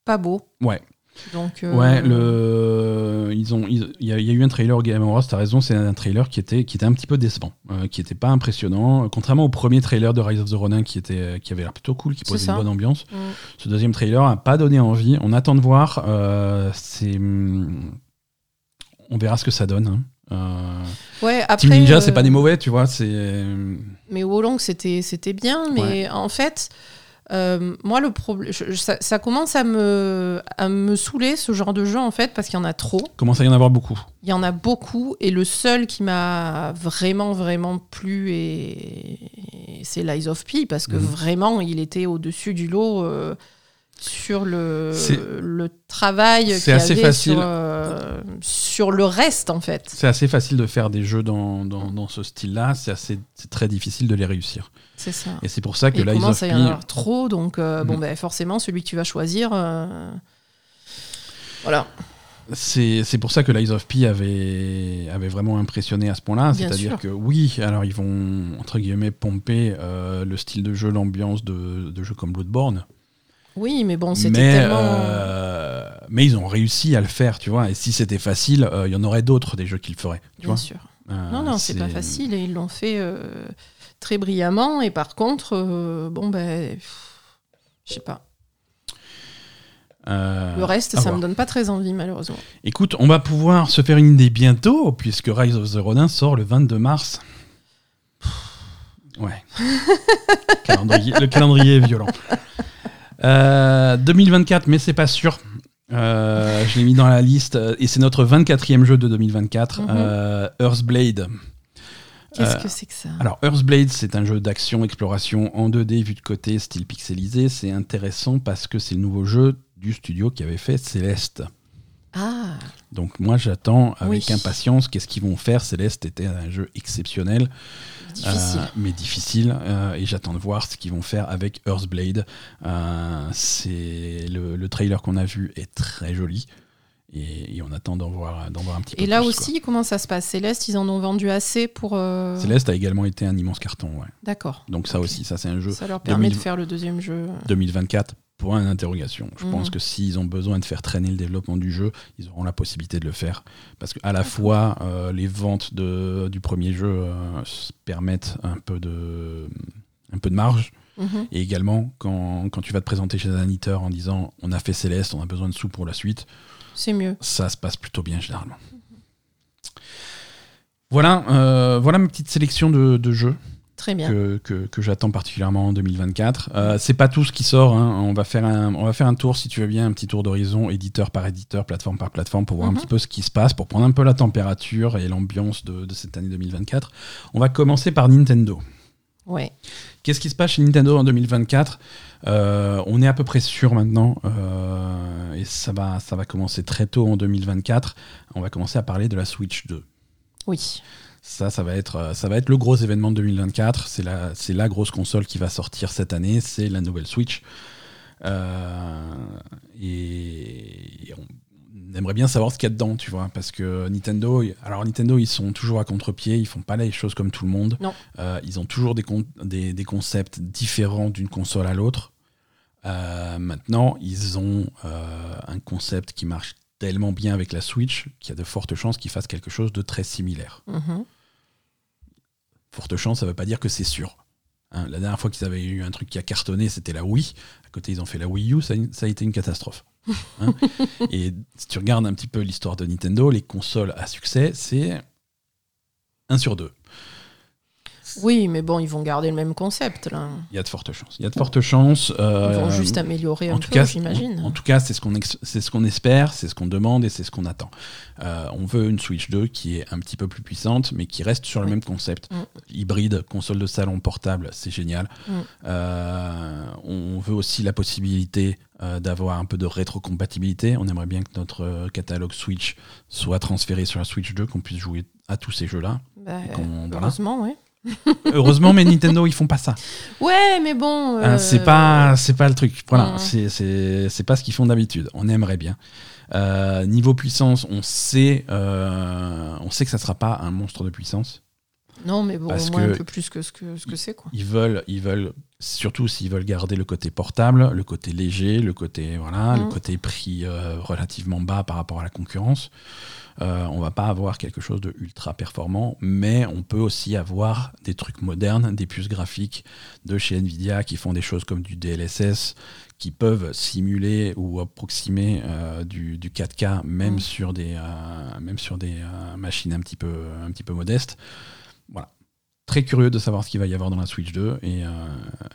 pas beau. Ouais. Donc, euh, Ouais, le... ils ont, il y, a il y a eu un trailer Game Awards, t'as raison, c'est un trailer qui était, qui était un petit peu décevant, euh, qui était pas impressionnant, contrairement au premier trailer de Rise of the Ronin qui, était, qui avait l'air plutôt cool, qui posait une bonne ambiance. Mm. Ce deuxième trailer a pas donné envie, on attend de voir, euh, c'est... On verra ce que ça donne. hein. Euh, Ouais, après, Team Ninja, euh, c'est pas des mauvais, tu vois, c'est... Mais Wolong, c'était c'était bien, mais en fait, euh, moi, le problème, ça, ça commence à me, à me saouler ce genre de jeu, en fait, parce qu'il y en a trop. Commence à y en avoir beaucoup? Il y en a beaucoup, et le seul qui m'a vraiment, vraiment plu, et, et c'est Lies of P, parce que Mhm. vraiment, il était au-dessus du lot euh, sur le, travail qu'il assez avait facile. Sur, euh, sur le reste, en fait. C'est assez facile de faire des jeux dans, dans, dans ce style-là, c'est assez- c'est très difficile de les réussir. C'est ça. Et c'est pour ça que Et il Lies of commence à y en avoir trop, donc euh, bon, Mhm. ben, forcément, celui que tu vas choisir. euh, Voilà. C'est pour ça que Lies of P avait, avait vraiment impressionné à ce point-là. C'est-à-dire que oui, alors ils vont, entre guillemets, pomper le style de jeu, l'ambiance de, de jeux comme Bloodborne. Oui, mais bon, c'était tellement. euh, mais ils ont réussi à le faire, tu vois. Et si c'était facile, euh, il y en aurait d'autres des jeux qui le feraient. Tu Bien vois sûr. Euh, Non, non, c'est pas facile et ils l'ont fait très brillamment. Et par contre, bon, ben. Je sais pas. Euh, Le reste, ça voir. me donne pas très envie, malheureusement. Écoute, on va pouvoir se faire une idée bientôt, puisque Rise of the Ronin sort le 22 mars. Ouais. Calendrier- le calendrier est violent. Euh, 2024, mais c'est pas sûr. Euh, je l'ai mis dans la liste euh, et c'est notre 24e jeu de 2024, Mhm. euh, Earthblade. Qu'est-ce Euh, que c'est que ça Alors, Earthblade, c'est un jeu d'action, exploration en 2D vu de côté, style pixelisé. C'est intéressant parce que c'est le nouveau jeu du studio qui avait fait Céleste. Ah, Donc moi j'attends avec Oui. impatience qu'est-ce qu'ils vont faire. Céleste était un jeu exceptionnel, euh, mais difficile, euh, et j'attends de voir ce qu'ils vont faire avec Earthblade. Euh, c'est le trailer qu'on a vu est très joli, et, et on attend d'en voir, voir un petit peu. Et là plus, aussi, comment ça se passe? Céleste, ils en ont vendu assez pour. euh. Céleste a également été un immense carton, ouais. D'accord. Donc ça aussi, ça c'est un jeu Ça leur permet 2000 de faire le deuxième jeu. 2024. Point d'interrogation. Je Mhm. pense que s'ils ont besoin de faire traîner le développement du jeu, ils auront la possibilité de le faire. Parce qu'à la fois, euh, les ventes de, du premier jeu euh, permettent un peu de, un peu de marge. Mhm. Et également, quand, quand tu vas te présenter chez un éditeur en disant on a fait Céleste, on a besoin de sous pour la suite, C'est mieux. ça se passe plutôt bien généralement. Voilà, euh, voilà ma petite sélection de, de jeux Très bien. que, que- que j'attends particulièrement en 2024. Euh, c'est pas tout ce qui sort. hein. On, va faire un, on va faire un tour, si tu veux bien, un petit tour d'horizon, éditeur par éditeur, plateforme par plateforme, pour voir Mhm. un petit peu ce qui se passe, pour prendre un peu la température et l'ambiance de, de cette année 2024. On va commencer par Nintendo. Ouais. Qu'est-ce qui se passe chez Nintendo en 2024 Euh, On est à peu près sûr maintenant, euh, et ça va, ça va commencer très tôt en 2024. On va commencer à parler de la Switch 2. Oui. Ça, ça va être, euh, ça va être le gros événement de 2024. C'est la, c'est la grosse console qui va sortir cette année. C'est la nouvelle Switch. Euh, et, on aimerait bien savoir ce qu'il y a dedans, tu vois, parce que Nintendo, alors Nintendo, ils sont toujours à contre-pied, ils font pas les choses comme tout le monde. Non. Euh, ils ont toujours des, des, des concepts différents d'une console à l'autre. maintenant, ils ont un concept qui marche tellement bien avec la Switch qu'il y a de fortes chances qu'ils fassent quelque chose de très similaire. Mhm. Forte chance, ça veut pas dire que c'est sûr. Hein, la dernière fois qu'ils avaient eu un truc qui a cartonné, c'était la Wii. À côté, ils ont fait la Wii U, ça, a été une catastrophe. Hein. Et si tu regardes un petit peu l'histoire de Nintendo, les consoles à succès, c'est 1 sur 2. Oui, mais bon, ils vont garder le même concept là. Il y a de fortes chances. Il y a de fortes chances. Euh, ils vont juste améliorer un peu, j'imagine. En, tout cas, c'est ce qu'on c'est ce qu'on espère, c'est ce qu'on demande et c'est ce qu'on attend. Euh, on veut une Switch 2 qui est un petit peu plus puissante, mais qui reste sur le même concept. Mm. Hybride, console de salon portable, c'est génial. Mm. Euh, on veut aussi la possibilité d'avoir un peu de rétrocompatibilité. On aimerait bien que notre catalogue Switch soit transféré sur la Switch 2, qu'on puisse jouer à tous ces jeux-là. Bah, heureusement, oui. Heureusement, mais Nintendo, ils font pas ça. Ouais, mais bon. Ah, c'est pas, c'est pas le truc. Voilà, c'est, c'est, pas ce qu'ils font d'habitude. On aimerait bien. Euh, niveau puissance, on sait, euh, on sait que ça sera pas un monstre de puissance. Non, mais bon, au moins un peu plus que ce que, ce que c'est. Quoi. Ils veulent, ils veulent, surtout s'ils veulent garder le côté portable, le côté léger, le côté, voilà, le mm. côté prix euh, relativement bas par rapport à la concurrence. Euh, on va pas avoir quelque chose de ultra performant, mais on peut aussi avoir des trucs modernes, des puces graphiques de chez Nvidia qui font des choses comme du DLSS, qui peuvent simuler ou approximer euh, du, 4K même mm. sur des, euh, même sur des machines un petit peu, un petit peu modestes. Voilà. Très curieux de savoir ce qu'il va y avoir dans la Switch 2 et,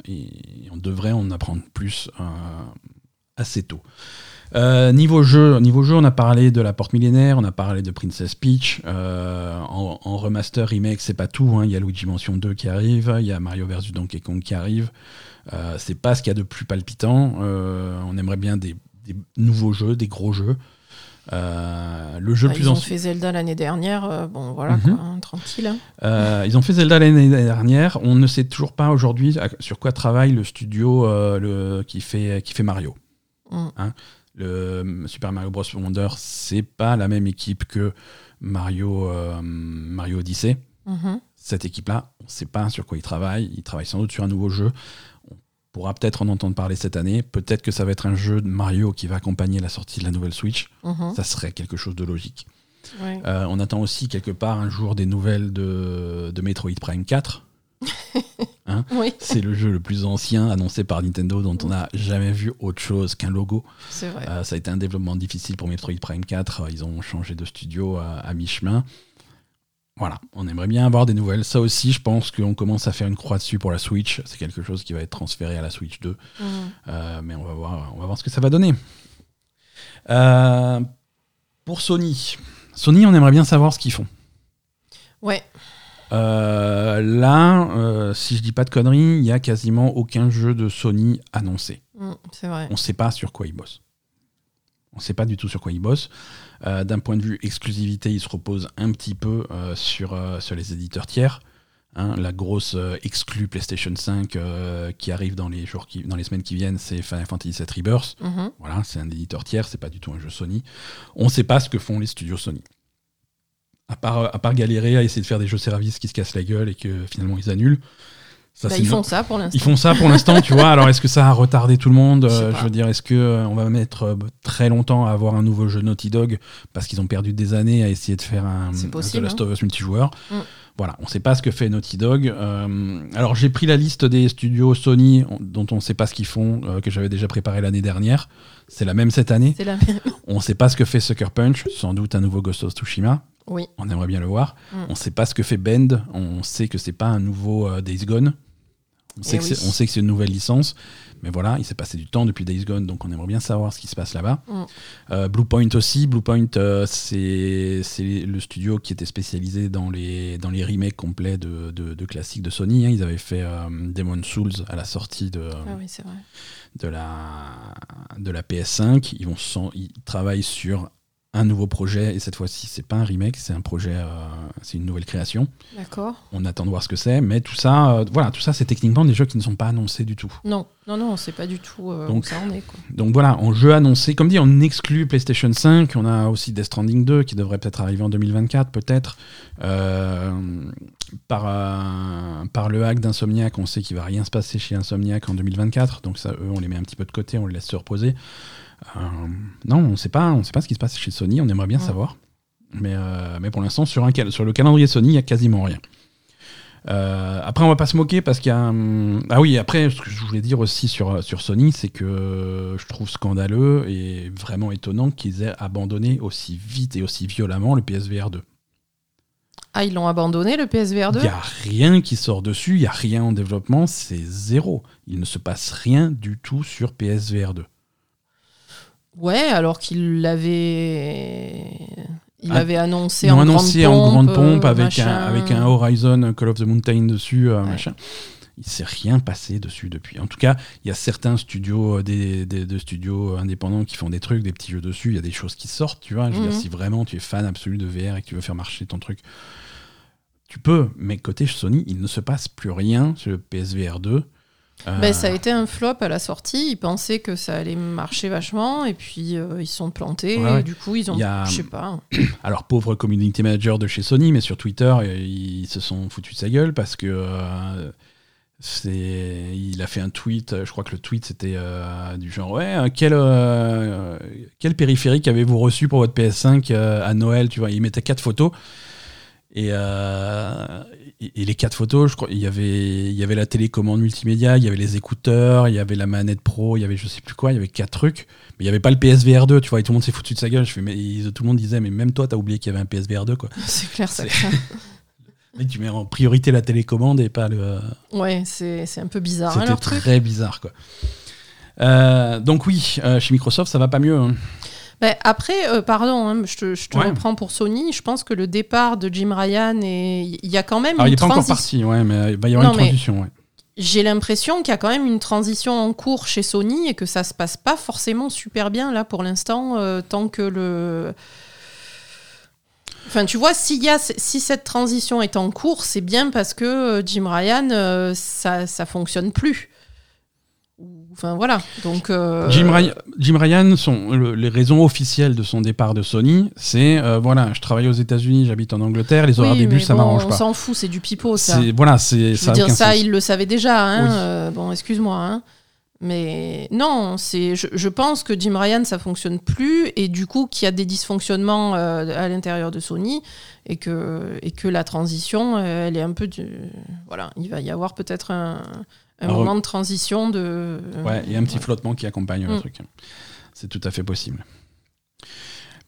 et on devrait en apprendre plus assez tôt. Euh, niveau jeu, on a parlé de la porte millénaire, on a parlé de Princess Peach. Euh, en, remaster, remake, c'est pas tout. Hein. Il y a Luigi Mansion 2 qui arrive, il y a Mario vs Donkey Kong qui arrive. Euh, c'est pas ce qu'il y a de plus palpitant. on aimerait bien des, nouveaux jeux, des gros jeux. Le jeu bah, plus ils ont fait Zelda l'année dernière, bon voilà mhm. hein, tranquille. Hein. ils ont fait Zelda l'année dernière. On ne sait toujours pas aujourd'hui sur quoi travaille le studio le, qui, fait, qui fait Mario. Mm. Hein le Super Mario Bros. Wonder, c'est pas la même équipe que Mario, euh, Mario Odyssey. Mhm. Cette équipe-là, on ne sait pas sur quoi ils travaillent. Ils travaillent sans doute sur un nouveau jeu. On pourra peut-être en entendre parler cette année. Peut-être que ça va être un jeu de Mario qui va accompagner la sortie de la nouvelle Switch. Mhm. Ça serait quelque chose de logique. Euh, on attend aussi quelque part un jour des nouvelles de, de Metroid Prime 4. Hein c'est le jeu le plus ancien annoncé par Nintendo dont on n'a jamais vu autre chose qu'un logo. Euh, ça a été un développement difficile pour Metroid Prime 4. Ils ont changé de studio à, mi-chemin. Voilà, on aimerait bien avoir des nouvelles. Ça aussi, je pense qu'on commence à faire une croix dessus pour la Switch. C'est quelque chose qui va être transféré à la Switch 2. Mmh. Euh, mais on va, voir, on va voir ce que ça va donner. Euh, pour Sony. Sony, on aimerait bien savoir ce qu'ils font. Ouais. Euh, là, si je dis pas de conneries, il y a quasiment aucun jeu de Sony annoncé. Mm, c'est vrai. On ne sait pas sur quoi ils bossent. On ne sait pas du tout sur quoi ils bossent. Euh, d'un point de vue exclusivité, ils se reposent un petit peu sur, sur les éditeurs tiers. Hein. la grosse exclue PlayStation 5 qui arrive dans les, jours qui, dans les semaines qui viennent, c'est Final Fantasy VII Rebirth. Voilà, c'est un éditeur tiers, c'est pas du tout un jeu Sony. On ne sait pas ce que font les studios Sony à part, à part galérer à essayer de faire des jeux services qui se cassent la gueule et que finalement ils annulent. Ça, bah, ils font ça pour l'instant. Ils font ça pour l'instant, tu vois. Alors est-ce que ça a retardé tout le monde euh, Je veux dire, est-ce que euh, on va mettre euh, très longtemps à avoir un nouveau jeu Naughty Dog parce qu'ils ont perdu des années à essayer de faire un, The Last of hein. Us multijoueur mm. Voilà, on ne sait pas ce que fait Naughty Dog. alors j'ai pris la liste des studios Sony dont on ne sait pas ce qu'ils font, que j'avais déjà préparé l'année dernière. C'est la même cette année. La même. on ne sait pas ce que fait Sucker Punch, sans doute un nouveau Ghost of Tsushima. Oui. On aimerait bien le voir. Mm. On ne sait pas ce que fait Bend. On sait que c'est pas un nouveau euh, Days Gone. On sait, eh que c'est une nouvelle licence. Mais voilà, il s'est passé du temps depuis Days Gone, donc on aimerait bien savoir ce qui se passe là-bas. Mm. Euh, Bluepoint aussi. Bluepoint, euh, c'est le studio qui était spécialisé dans les, dans les remakes complets de, de, classiques de Sony. Hein. Ils avaient fait Demon Souls à la sortie de, ah de, la, de la PS5. Ils, vont, ils travaillent sur un nouveau projet, et cette fois-ci, c'est pas un remake, c'est un projet, euh, c'est une nouvelle création. D'accord. On attend de voir ce que c'est, mais tout ça, euh, voilà, tout ça, c'est techniquement des jeux qui ne sont pas annoncés du tout. Non, non, non, c'est pas du tout euh, Donc- où ça en est. Quoi. Donc voilà, en jeu annoncé, comme dit, on exclut PlayStation 5, on a aussi Death Stranding 2 qui devrait peut-être arriver en 2024, peut-être. Par, par le hack d'Insomniac, on sait qu'il va rien se passer chez Insomniac en 2024, donc ça, eux, on les met un petit peu de côté, on les laisse se reposer. Euh, non, on sait pas, on sait pas ce qui se passe chez Sony, on aimerait bien Ouais. savoir. Mais, euh, mais pour l'instant, sur, un cal- sur le calendrier Sony, il y a quasiment rien. Euh, après, on va pas se moquer parce qu'il y a. un- Ah oui, après, ce que je voulais dire aussi sur, sur Sony, c'est que je trouve scandaleux et vraiment étonnant qu'ils aient abandonné aussi vite et aussi violemment le PSVR 2. Ah, ils l'ont abandonné le PSVR 2 Il n'y a rien qui sort dessus, il n'y a rien en développement, c'est zéro. Il ne se passe rien du tout sur PSVR 2. Ouais, alors qu'il l'avait. Il Ah, avait annoncé en annoncé grande en grande pompe, euh, avec, machin. un, avec un Horizon un Call of the Mountain dessus, euh, Ouais. machin. Il s'est rien passé dessus depuis. En tout cas, il y a certains studios, euh, des, des- de studios indépendants qui font des trucs, des petits jeux dessus. Il y a des choses qui sortent, tu vois. Je veux Mhm. dire, si vraiment tu es fan absolu de VR et que tu veux faire marcher ton truc, tu peux. Mais côté Sony, il ne se passe plus rien sur le PSVR 2. Euh, Ben, ça a été un flop à la sortie. Ils pensaient que ça allait marcher vachement et puis euh, ils se sont plantés. Ouais, ouais. Et du coup, ils ont. A- Je sais pas. Alors, pauvre community manager de chez Sony, mais sur Twitter, euh, ils se sont foutus de sa gueule parce que euh, c'est, il a fait un tweet. Je crois que le tweet c'était euh, du genre ouais, quel quel périphérique avez-vous reçu pour votre PS5 euh, à Noël Tu vois, il mettait quatre photos. Et, euh, et, les quatre photos, je crois, il y avait, il y avait la télécommande multimédia, il y avait les écouteurs, il y avait la manette pro, il y avait je sais plus quoi, il y avait quatre trucs. Mais il n'y avait pas le PSVR 2, tu vois, et tout le monde s'est foutu de sa gueule. Je fais, mais tout le monde disait, mais même toi, t'as oublié qu'il y avait un PSVR 2, quoi. C'est clair, ça C'est-. Mais tu mets en priorité la télécommande et pas le. Ouais, c'est c'est un peu bizarre, hein, C'était truc. très bizarre, quoi. Euh, donc oui, euh, chez Microsoft, ça va pas mieux. hein. Ben, après, euh, pardon, hein, je te, je te Ouais. reprends pour Sony. Je pense que le départ de Jim Ryan, et il y a quand même Alors, il une n'est pas encore parti, ouais, mais il va y avoir Non, une transition, ouais. J'ai l'impression qu'il y a quand même une transition en cours chez Sony et que ça se passe pas forcément super bien là pour l'instant, euh, tant que le. Enfin, tu vois, s'il y a, si cette transition est en cours, c'est bien parce que euh, Jim Ryan, euh, ça, ça fonctionne plus. Enfin voilà. Donc. euh, Jim, Ryan, Jim Ryan, son- le- les raisons officielles de son départ de Sony, c'est euh, voilà, je travaille aux États-Unis, j'habite en Angleterre, les horaires oui, des bus, ça bon, m'arrange On pas. s'en fout, c'est du pipeau ça. Voilà, c'est Je ça veux dire, ça, sens. il le savait déjà. Hein, Oui. euh, bon, excuse-moi. Hein. Mais non, c'est, je, je pense que Jim Ryan, ça fonctionne plus. Et du coup, qu'il y a des dysfonctionnements euh, à l'intérieur de Sony. Et que, et que la transition, elle est un peu. Du, voilà, il va y avoir peut-être un, un Alors, moment de transition de. Ouais, il y a un petit ouais. flottement qui accompagne le Mm. truc. C'est tout à fait possible.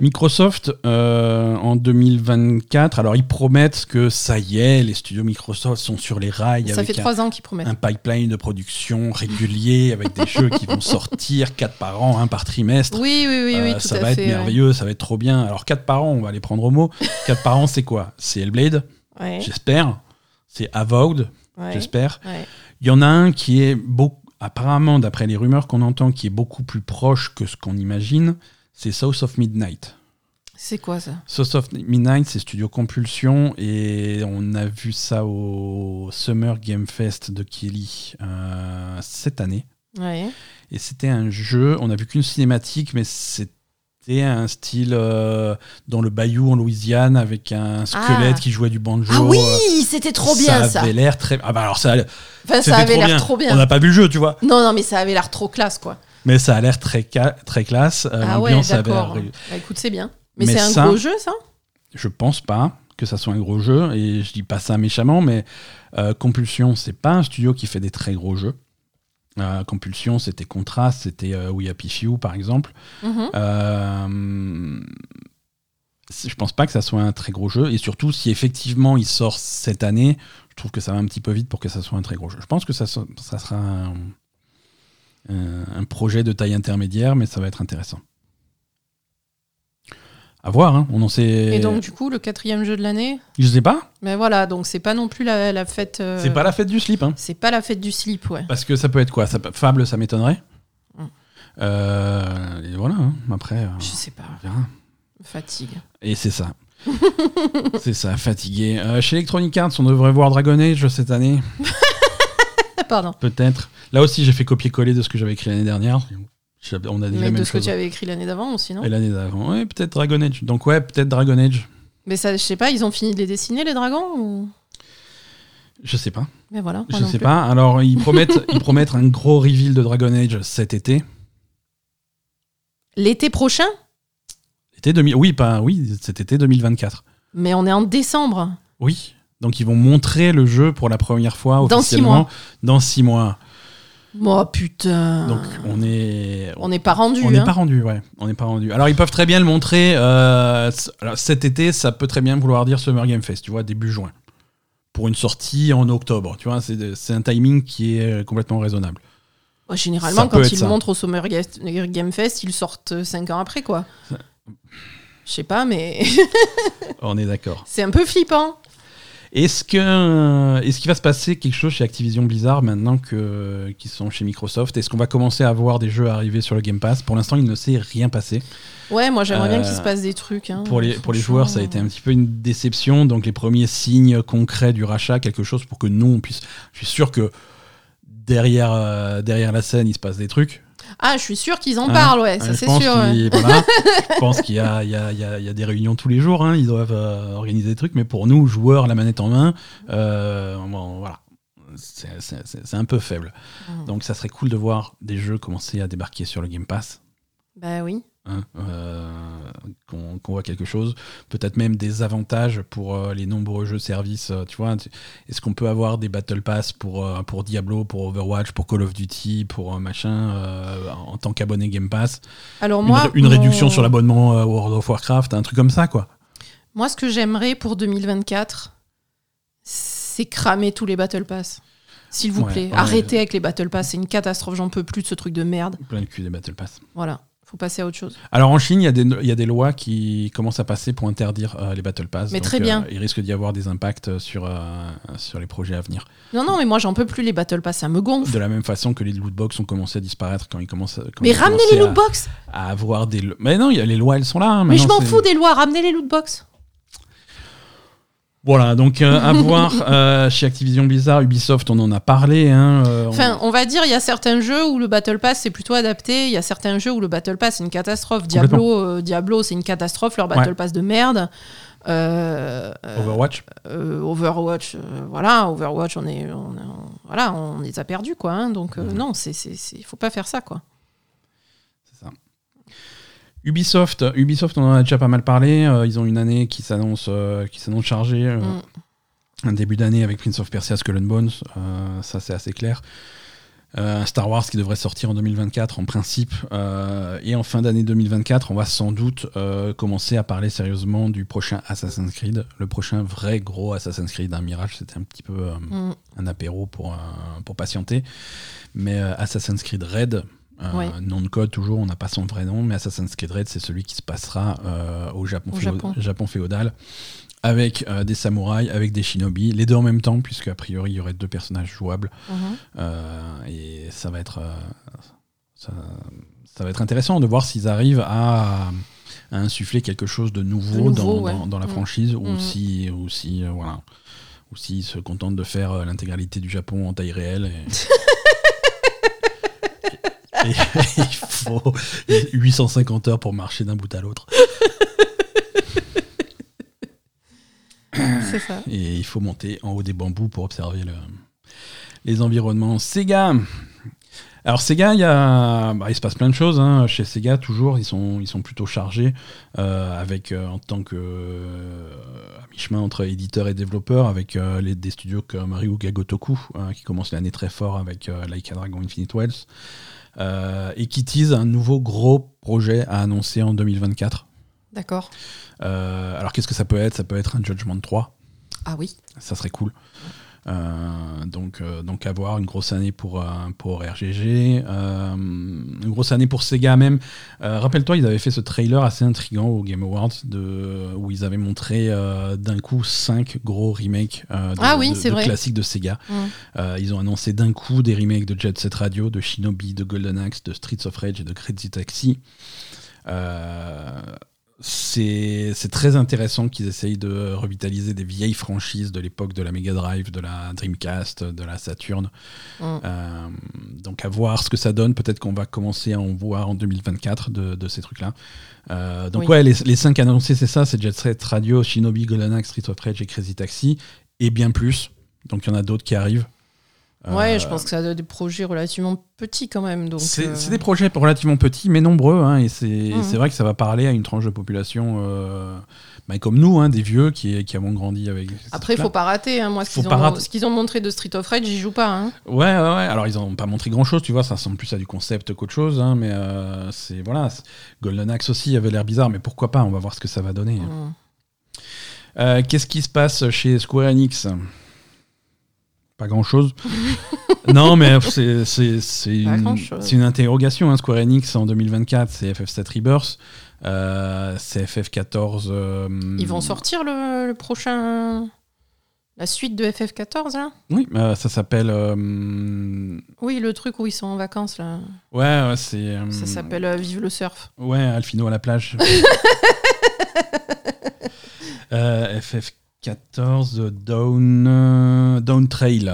Microsoft, euh, en 2024, alors ils promettent que ça y est, les studios Microsoft sont sur les rails Ça avec fait trois ans qu'ils promettent. un pipeline de production régulier, avec des jeux qui vont sortir, quatre par an, un par trimestre. Oui, oui, oui, oui, Euh, tout ça à va fait. être ouais. merveilleux, ça va être trop bien. Alors, 4 par an, on va les prendre au mot. 4 par an, c'est quoi? C'est Hellblade, Ouais, j'espère. C'est Avowed, ouais, j'espère. Il y en a un qui est beaucoup, apparemment, d'après les rumeurs qu'on entend, qui est beaucoup plus proche que ce qu'on imagine. C'est South of Midnight. C'est quoi ça? South of Midnight, c'est Studio Compulsion et on a vu ça au Summer Game Fest de Kelly euh, cette année. ouais. Et c'était un jeu, on n'a vu qu'une cinématique, mais c'était un style euh, dans le bayou en Louisiane avec un squelette Ah. qui jouait du banjo. Ah oui, euh, c'était trop bien ça. avait l'air très. Ah bah alors ça, Enfin, c'était ça avait l'air trop bien. On n'a pas vu le jeu, tu vois. Non, non, mais ça avait l'air trop classe, quoi. Mais ça a l'air très, très classe. Euh, ah ouais, L'ambiance avait d'accord. l'air- Bah, écoute, c'est bien. Mais, Mais c'est un ça- gros jeu, ça? Je pense pas que ça soit un gros jeu, et je dis pas ça méchamment, mais euh, Compulsion, c'est pas un studio qui fait des très gros jeux. Euh, Compulsion, c'était Contrast, c'était euh, We Happy Few, par exemple. C'est- je pense pas que ça soit un très gros jeu, et surtout si effectivement il sort cette année, je trouve que ça va un petit peu vite pour que ça soit un très gros jeu. Je pense que ça, so- ça sera un projet de taille intermédiaire, mais ça va être intéressant. À voir, hein. on en sait. Et donc, du coup, le quatrième jeu de l'année Je sais pas, Mais voilà, donc c'est pas non plus la, la fête. euh, c'est pas la fête du slip, hein. C'est pas la fête du slip, ouais. Parce que ça peut être quoi? Ça peut- Fable, ça m'étonnerait. Mm. Euh, et voilà, hein. après, euh, Je sais pas. verra. Fatigue. Et c'est ça. c'est ça, fatigué. Euh, chez Electronic Arts, on devrait voir Dragon Age cette année. Pardon. Peut-être. Là aussi, j'ai fait copier-coller de ce que j'avais écrit l'année dernière. On a dit Mais de ce que chose. tu avais écrit l'année d'avant aussi, non Et l'année d'avant. Ouais, peut-être Dragon Age. Donc, ouais, peut-être Dragon Age. Mais ça, je sais pas, ils ont fini de les dessiner, les dragons ou... Je sais pas. Mais voilà. Je sais plus. pas. Alors, ils promettent, ils promettent un gros reveal de Dragon Age cet été. L'été prochain? Été 2000... Oui, pas oui, cet été 2024. Mais on est en décembre. Oui. Donc, ils vont montrer le jeu pour la première fois Dans six officiellement mois. dans six mois. Oh putain. Donc, on est. on n'est pas rendu. On n'est hein. pas rendu, ouais. On n'est pas rendu. Alors, ils peuvent très bien le montrer. euh, alors, cet été, ça peut très bien vouloir dire Summer Game Fest, tu vois, début juin. Pour une sortie en octobre, tu vois, c'est un timing qui est euh, complètement raisonnable. Ouais, Généralement, Ça quand ils le montrent au Summer Ga- Game Fest, ils sortent 5 ans après, quoi. Je sais pas, mais On est d'accord. c'est un peu flippant. Est-ce que est-ce qu'il va se passer quelque chose chez Activision Blizzard maintenant que qu'ils sont chez Microsoft? Est-ce qu'on va commencer à voir des jeux arriver sur le Game Pass? Pour l'instant, il ne s'est rien passé. Ouais, moi j'aimerais bien Euh, qu'il se passe des trucs. hein, Pour les, pour les joueurs, ça a été un petit peu une déception. Donc, les premiers signes concrets du rachat, quelque chose pour que nous, on puisse. Je suis sûr que derrière, euh, derrière la scène, il se passe des trucs. Ah, je suis sûr qu'ils en Hein, parlent, ouais, ça c'est sûr. ouais. qu'il- voilà. je pense qu'il y a, il y, a, il y a- il y a des réunions tous les jours. hein. Ils doivent euh, organiser des trucs. Mais pour nous, joueurs, la manette en main, euh, bon, voilà. C'est- un peu faible. Mm. Donc, ça serait cool de voir des jeux commencer à débarquer sur le Game Pass. Bah oui. Hein, euh, qu'on voit quelque chose, peut-être même des avantages pour euh, les nombreux jeux services. euh, tu vois, est-ce qu'on peut avoir des battle pass pour euh, pour Diablo, pour Overwatch, pour Call of Duty, pour euh, machin euh, en tant qu'abonné Game Pass? Alors Une, moi, une mon- réduction sur l'abonnement euh, World of Warcraft, un truc comme ça quoi. Moi, ce que j'aimerais pour 2024, c'est cramer tous les Battle Pass. S'il vous Ouais, plaît, ouais. arrêtez avec les Battle Pass, c'est une catastrophe, j'en peux plus de ce truc de merde. Plein de cul des battle pass. Voilà, faut passer à autre chose. Alors en Chine, il y, a des- il y a des lois qui commencent à passer pour interdire euh, les battle pass. Mais Donc, très bien. euh, il risque d'y avoir des impacts sur euh, sur les projets à venir. Non, non, mais moi, j'en peux plus les Battle Pass, ça me gonfle. De la même façon que les lootbox ont commencé à disparaître quand ils commencent. à- quand Mais ils ramenez les à- lootbox à avoir des. Mais non, il y a les lois, elles sont là. hein, Mais je m'en fous des lois, ramenez les lootbox Voilà, donc euh, à voir euh, chez Activision Blizzard, Ubisoft, on en a parlé. hein, euh, Enfin, on va dire, il y a certains jeux où le Battle Pass c'est plutôt adapté, il y a certains jeux où le Battle Pass c'est une catastrophe. Diablo, Diablo c'est une catastrophe, leur Battle Ouais. Pass de merde. Overwatch. Overwatch, voilà, Overwatch, on est, on, on- voilà, on les a perdus, quoi. hein, donc Mhm. non, c'est, c'est, c'est- faut pas faire ça, quoi. Ubisoft, Ubisoft, on en a déjà pas mal parlé. euh, ils ont une année qui s'annonce, euh, qui s'annonce chargée. euh, Mm. Un début d'année avec Prince of Persia, Skull and Bones, ça c'est assez clair. Star Wars qui devrait sortir en 2024 en principe. et en fin d'année 2024, on va sans doute commencer à parler sérieusement du prochain Assassin's Creed. Le prochain vrai gros Assassin's Creed. Un Mirage, c'était un petit peu Mm. un apéro pour, pour patienter. Mais Assassin's Creed Red, euh, nom de code toujours, on n'a pas son vrai nom, mais Assassin's Creed Red, c'est celui qui se passera euh, au, Japon, Au féo- Japon. Japon féodal, avec euh, des samouraïs, avec des shinobi, les deux en même temps, puisque a priori il y aurait deux personnages jouables. Euh, et ça va être ça, ça va être intéressant de voir s'ils arrivent à, à insuffler quelque chose de nouveau, De nouveau, dans, ouais. dans- dans la Mm. franchise ou Mm. si ou si voilà ou s'ils se contentent de faire l'intégralité du Japon en taille réelle et il faut 850 heures pour marcher d'un bout à l'autre C'est ça. et il faut monter en haut des bambous pour observer le- les environnements. Sega alors Sega, il, y a, bah, il se passe plein de choses. hein. Chez Sega, toujours, ils sont, ils sont plutôt chargés euh, avec, euh, en tant que euh, à mi-chemin entre éditeur et développeur, avec les, des studios comme Ryuga Gotoku, euh, qui commence l'année très fort avec euh, Like a Dragon Infinite Wells, et qui tease un nouveau gros projet à annoncer en 2024. D'accord. Euh, alors qu'est-ce que ça peut être? Ça peut être un Judgment 3. Ah oui. ça serait cool. Euh, donc, euh, donc avoir une grosse année pour, euh, pour RGG, une grosse année pour Sega même. Rappelle-toi, ils avaient fait ce trailer assez intriguant au Game Awards de, où ils avaient montré d'un coup cinq gros remakes de, Ah oui, de- c'est de vrai. classiques de Sega. Mm. Ils ont annoncé d'un coup des remakes de Jet Set Radio, de Shinobi, de Golden Axe, de Streets of Rage et de Crazy Taxi. Euh, c'est très intéressant qu'ils essayent de revitaliser des vieilles franchises de l'époque de la Mega Drive, de la Dreamcast, de la Saturn. Mm. Euh, donc à voir ce que ça donne. Peut-être qu'on va commencer à en voir en 2024 de, de ces trucs-là. Euh, donc Oui. ouais, les, les cinq annoncés, c'est ça, c'est Jet Set Radio, Shinobi, Golden Axe, Street of Rage et Crazy Taxi, et bien plus. Donc il y en a d'autres qui arrivent. Ouais, Euh, je pense que ça a des projets relativement petits quand même. Donc, c'est euh, c'est des projets relativement petits, mais nombreux. hein, et c'est Mhm. c'est vrai que ça va parler à une tranche de population euh, bah, comme nous, hein, des vieux qui, qui avons grandi avec. Après, il trucs-là. faut pas rater. hein. Moi, ce qu'ils ont, montré de Street of Rage, j'y joue pas. hein. Ouais, ouais, ouais. Alors, ils n'ont pas montré grand-chose, tu vois. Ça ressemble plus à du concept qu'autre chose. hein, mais euh, c'est. Voilà. Golden Axe aussi avait l'air bizarre, mais pourquoi pas On va voir ce que ça va donner. Mm. Euh, Qu'est-ce qui se passe chez Square Enix? pas grand-chose. non, mais c'est, une, interrogation. Hein. Square Enix en 2024, c'est FF7 Rebirth. Euh, c'est FF14. Euh, ils vont sortir le, prochain. La suite de FF14, là? Oui, euh, ça s'appelle. Oui, le truc où ils sont en vacances, là. Ouais, ouais c'est. Ça s'appelle Vive le surf. Ouais, Alfino à la plage. FF14. 14, Down, Down Trail.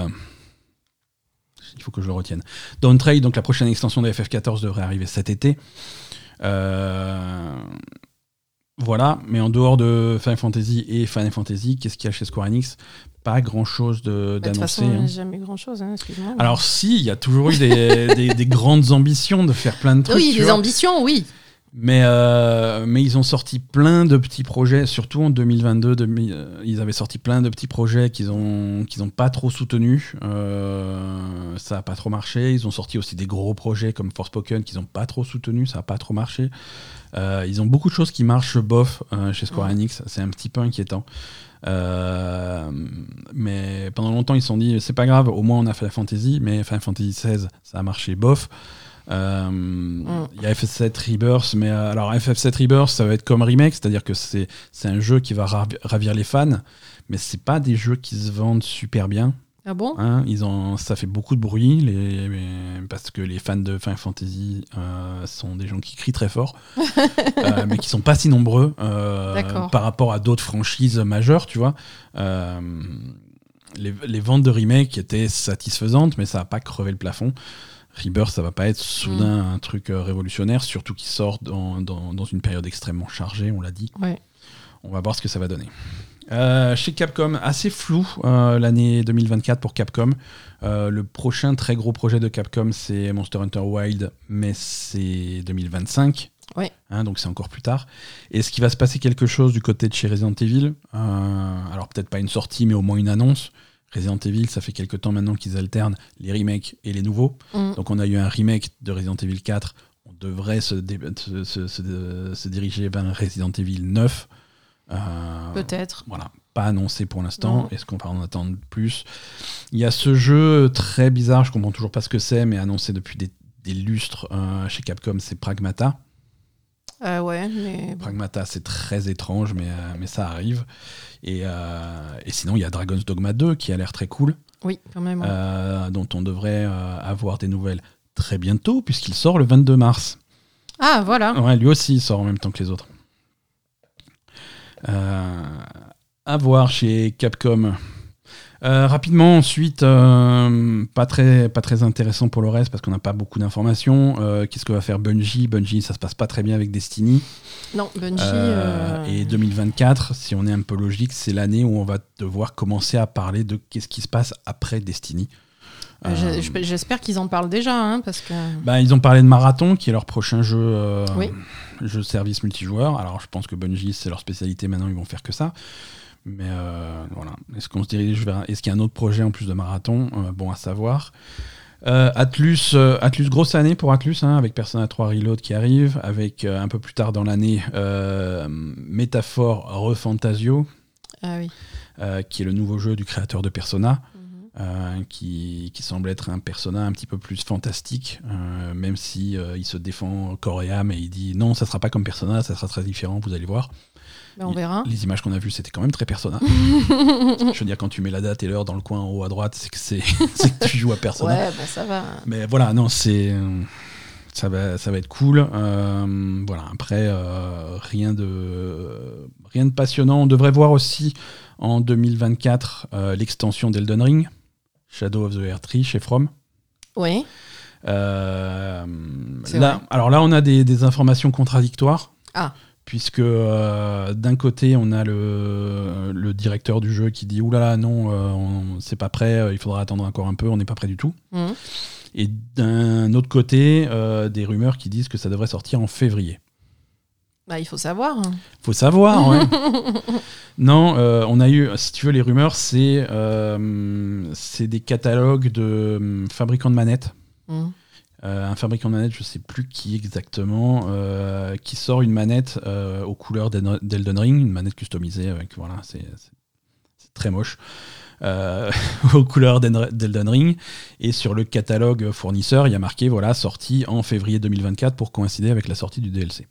Il faut que je le retienne. Down Trail, donc la prochaine extension de FF14 devrait arriver cet été. Euh, voilà, mais en dehors de Final Fantasy et Final Fantasy, qu'est-ce qu'il y a chez Square Enix? Pas grand-chose bah, d'annoncer. Hein. Jamais grand-chose, hein, excuse-moi. Alors si, il y a toujours eu des, des, grandes ambitions de faire plein de trucs. Oui, des ambitions, oui. Mais, euh, mais ils ont sorti plein de petits projets, surtout en 2022. demi- euh, ils avaient sorti plein de petits projets qu'ils ont, qu'ils ont pas trop soutenus. Euh, ça a pas trop marché. Ils ont sorti aussi des gros projets comme Forspoken qu'ils ont pas trop soutenus. Ça a pas trop marché. Ils ont beaucoup de choses qui marchent bof chez Square Ouais. Enix. C'est un petit peu inquiétant. Euh, mais pendant longtemps, ils se sont dit c'est pas grave, au moins on a fait la fantasy. Mais Final Fantasy XVI, ça a marché bof. Euh, Il y a FF7 Rebirth, mais euh, alors FF7 Rebirth, ça va être comme remake, c'est-à-dire que c'est c'est un jeu qui va ravi- ravir les fans, mais c'est pas des jeux qui se vendent super bien. Ah bon? Hein. Ils ont, ça fait beaucoup de bruit, les, parce que les fans de Final Fantasy euh, sont des gens qui crient très fort, euh, mais qui sont pas si nombreux par rapport à d'autres franchises majeures, tu vois. Les, les ventes de remake étaient satisfaisantes, mais ça n'a pas crevé le plafond. Rebirth, ça va pas être soudain Mm. un truc euh, révolutionnaire, surtout qu'il sort dans, dans- dans une période extrêmement chargée, on l'a dit. Ouais. On va voir ce que ça va donner. Euh, chez Capcom, assez flou euh, l'année 2024 pour Capcom. Euh, le prochain très gros projet de Capcom, c'est Monster Hunter Wild, mais c'est 2025. Ouais. Hein, donc c'est encore plus tard. Est-ce qu'il va se passer quelque chose du côté de chez Resident Evil? Alors peut-être pas une sortie, mais au moins une annonce. Resident Evil, ça fait quelques temps maintenant qu'ils alternent les remakes et les nouveaux. Mm. Donc on a eu un remake de Resident Evil 4. On devrait se, dé- se, se- se- se diriger vers un Resident Evil 9. Euh, Peut-être. voilà, pas annoncé pour l'instant. Est-ce qu'on va en attendre plus? Il y a ce jeu très bizarre, je comprends toujours pas ce que c'est, mais annoncé depuis des, des lustres euh, chez Capcom, c'est Pragmata. Ouais, mais. Pragmata, c'est très étrange, mais, euh, mais ça arrive. Et, euh, et sinon, il y a Dragon's Dogma 2 qui a l'air très cool, oui, quand même. ouais. euh, dont on devrait euh, avoir des nouvelles très bientôt, puisqu'il sort le 22 mars. Ah, voilà. Ouais, lui aussi, il sort en même temps que les autres. Euh, à voir chez Capcom. Euh, rapidement, ensuite, euh, pas, très, pas très intéressant pour le reste parce qu'on n'a pas beaucoup d'informations. Euh, Qu'est-ce que va faire Bungie? Bungie, ça se passe pas très bien avec Destiny. Non, Bungie. Et 2024, si on est un peu logique, c'est l'année où on va devoir commencer à parler de qu'est-ce qui se passe après Destiny. J'espère qu'ils en parlent déjà, hein, parce que. bah, ils ont parlé de Marathon, qui est leur prochain jeu, euh, Oui. jeu service multijoueur. Alors, je pense que Bungie, c'est leur spécialité. Maintenant, ils vont faire que ça. Mais euh, voilà. Est-ce qu'on se dirige vers. Est-ce qu'il y a un autre projet en plus de Marathon Euh, Bon, à savoir? Euh, Atlus, euh, Atlus, grosse année pour Atlus, hein, avec Persona 3 Reload qui arrive, avec un peu plus tard dans l'année Métaphore Refantasio, Ah oui. qui est le nouveau jeu du créateur de Persona Mhm. euh, qui, qui semble être un persona un petit peu plus fantastique, euh, même si euh, il se défend corps et âme et il dit non, ça sera pas comme persona, ça sera très différent, vous allez voir. Ben, on verra. Les images qu'on a vues, c'était quand même très persona. Je veux dire, quand tu mets la date et l'heure dans le coin en haut à droite, c'est que, c'est, que tu joues à persona. Ouais, bon, ça va. Mais voilà, non, c'est. ça va, ça va être cool. Euh, voilà, après, euh, rien, de, rien de passionnant. On devrait voir aussi en 2024 euh, l'extension d'Elden Ring, Shadow of the Earth Tree chez From. Oui. Là, vrai. alors là, on a des, des informations contradictoires. Ah. Puisque euh, d'un côté, on a le, le directeur du jeu qui dit Oulala, non, euh, c'est pas prêt, euh, il faudra attendre encore un peu, on n'est pas prêt du tout. Mhm. Et d'un autre côté, des rumeurs qui disent que ça devrait sortir en février. Bah, il faut savoir. Faut savoir, ouais. non, on a eu, si tu veux, les rumeurs, c'est des catalogues de hum, fabricants de manettes. Mhm. Euh, un fabricant de manettes, je sais plus qui exactement, euh, qui sort une manette euh, aux couleurs d'Elden Ring, une manette customisée avec voilà, c'est très moche. aux couleurs d'En- d'Elden Ring et sur le catalogue fournisseur il y a marqué voilà sorti en février 2024 pour coïncider avec la sortie du DLC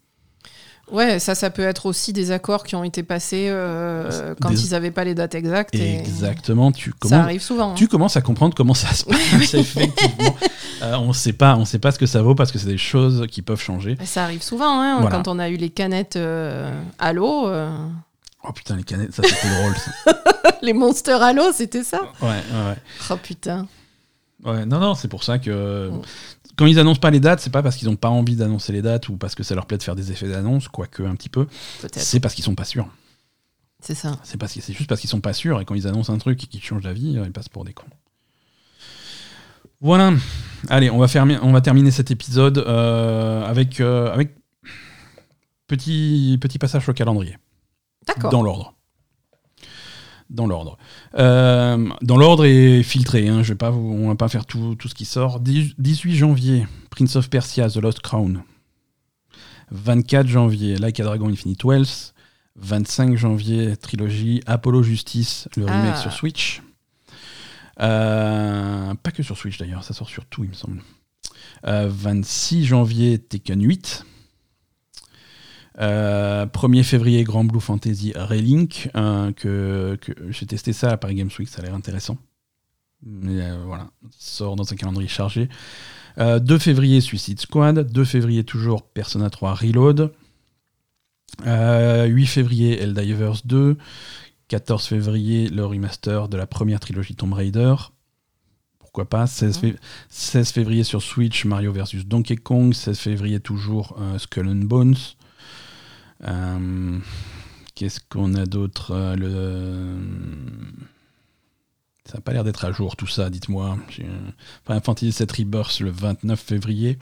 Ouais, ça, ça peut être aussi des accords qui ont été passés euh, quand Des- ils n'avaient pas les dates exactes. et exactement tu Ça arrive souvent. hein. tu commences à comprendre comment ça se passe effectivement Euh, on sait pas on sait pas ce que ça vaut parce que c'est des choses qui peuvent changer Ça arrive souvent. hein, Voilà. Quand on a eu les canettes euh, Halo, euh, oh putain les canettes ça c'était drôle ça. les Monster Halo, c'était ça. ouais ouais. Oh putain. Ouais, non, non, c'est pour ça que Mm. Quand ils annoncent pas les dates, c'est pas parce qu'ils ont pas envie d'annoncer les dates ou parce que ça leur plaît de faire des effets d'annonce, quoique un petit peu. C'est parce qu'ils sont pas sûrs. C'est ça. C'est parce que c'est juste parce qu'ils sont pas sûrs et quand ils annoncent un truc et qu'ils changent d'avis, euh, ils passent pour des cons. Voilà. Allez, on va, fermer, on va terminer cet épisode euh, avec, euh, avec petit, petit passage au calendrier. D'accord. Dans l'ordre. Dans l'ordre. Euh, dans l'ordre et filtré. Hein, je vais pas vous, on va pas faire tout, tout ce qui sort. 10 18 janvier, Prince of Persia, The Lost Crown. 24 janvier, Like a Dragon Infinite Wealth. 25 janvier, trilogie Apollo Justice, le remake Ah. sur Switch. Euh, pas que sur Switch d'ailleurs, ça sort sur tout, il me semble. Euh, 26 janvier, Tekken 8. Euh, 1er février, Grand Blue Fantasy Relink. euh, que, que j'ai testé ça à Paris Games Week, ça a l'air intéressant. Mais euh, voilà, sort dans un calendrier chargé. Euh, 2 février, Suicide Squad. 2 février, toujours Persona 3 Reload. Euh, 8 février, Helldivers 2. 14 février, le remaster de la première trilogie Tomb Raider. Pourquoi pas? 16, fév- 16 février sur Switch, Mario vs Donkey Kong. 16 février, toujours euh, Skull and Bones. Euh, Qu'est-ce qu'on a d'autre Euh, le... Ça n'a pas l'air d'être à jour tout ça, dites-moi. Euh, Final Fantasy VII Rebirth le 29 février.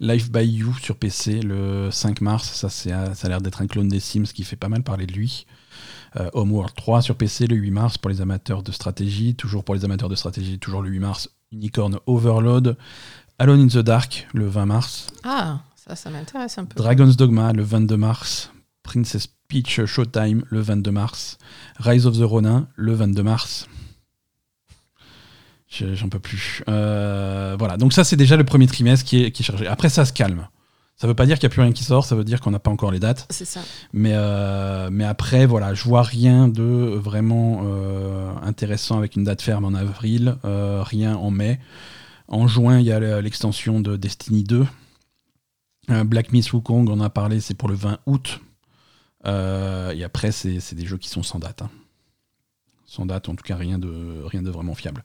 Life by You sur PC le 5 mars. Ça, euh, ça a l'air d'être un clone des Sims qui fait pas mal parler de lui. Euh, Homeworld 3 sur PC le 8 mars pour les amateurs de stratégie. Toujours pour les amateurs de stratégie, toujours le 8 mars. Unicorn Overload. Alone in the Dark le 20 mars. Ah, ça, ça m'intéresse un peu. Dragon's Dogma le 22 mars. Princess Peach Showtime le 22 mars. Rise of the Ronin le 22 mars. Je- J'en peux plus. Euh, voilà, donc ça c'est déjà le premier trimestre qui est, qui est chargé. Après ça se calme. Ça veut pas dire qu'il n'y a plus rien qui sort, ça veut dire qu'on n'a pas encore les dates. C'est ça. Mais, euh, mais après, voilà, je vois rien de vraiment euh, intéressant avec une date ferme en avril, rien en mai. En juin, il y a le- l'extension de Destiny 2. Euh, Black Myth Wukong, on en a parlé, c'est pour le 20 août. Euh, et après, c'est c'est des jeux qui sont sans date. hein. Sans date, en tout cas, rien de, rien de vraiment fiable.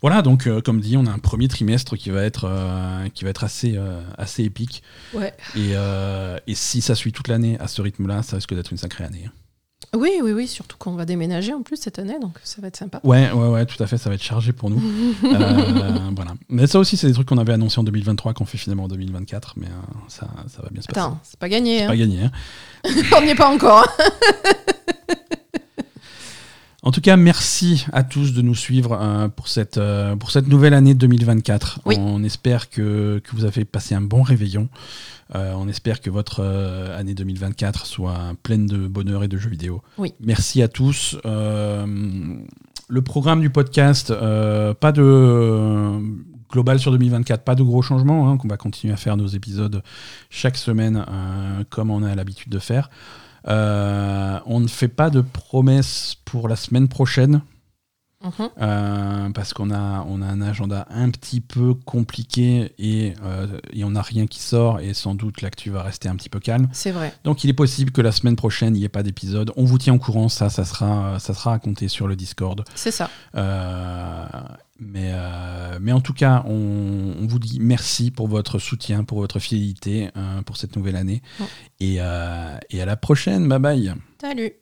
Voilà, donc euh, comme dit, on a un premier trimestre qui va être, euh, qui va être assez, assez épique. Ouais. Et, et si ça suit toute l'année à ce rythme-là, ça risque d'être une sacrée année. hein. Oui, oui, oui. Surtout qu'on va déménager en plus cette année, donc ça va être sympa. Ouais, ouais, ouais, tout à fait, ça va être chargé pour nous. Euh, voilà. Mais ça aussi, c'est des trucs qu'on avait annoncés en 2023 qu'on fait finalement en 2024, mais euh, ça, ça va bien se passer. Attends, c'est pas gagné. C'est hein. pas gagné. hein. On n'y est pas encore. En tout cas, merci à tous de nous suivre euh, pour, cette, euh, pour cette nouvelle année 2024. Oui. On espère que, que vous avez passé un bon réveillon. Euh, on espère que votre année 2024 soit pleine de bonheur et de jeux vidéo. Oui. Merci à tous. Le programme du podcast, pas de global sur 2024, pas de gros changements. Hein, qu'on va continuer à faire nos épisodes chaque semaine comme on a l'habitude de faire. Euh, on ne fait pas de promesses pour la semaine prochaine. Mhm. euh, parce qu'on a, on a un agenda un petit peu compliqué et, euh, et on n'a rien qui sort et sans doute l'actu va rester un petit peu calme. C'est vrai. Donc il est possible que la semaine prochaine il n'y ait pas d'épisode. On vous tient au courant, ça, ça sera, ça sera raconté sur le Discord. C'est ça. Euh, mais, euh, mais en tout cas, on, on vous dit merci pour votre soutien, pour votre fidélité euh, pour cette nouvelle année. Et, euh, et à la prochaine. Bye bye. Salut.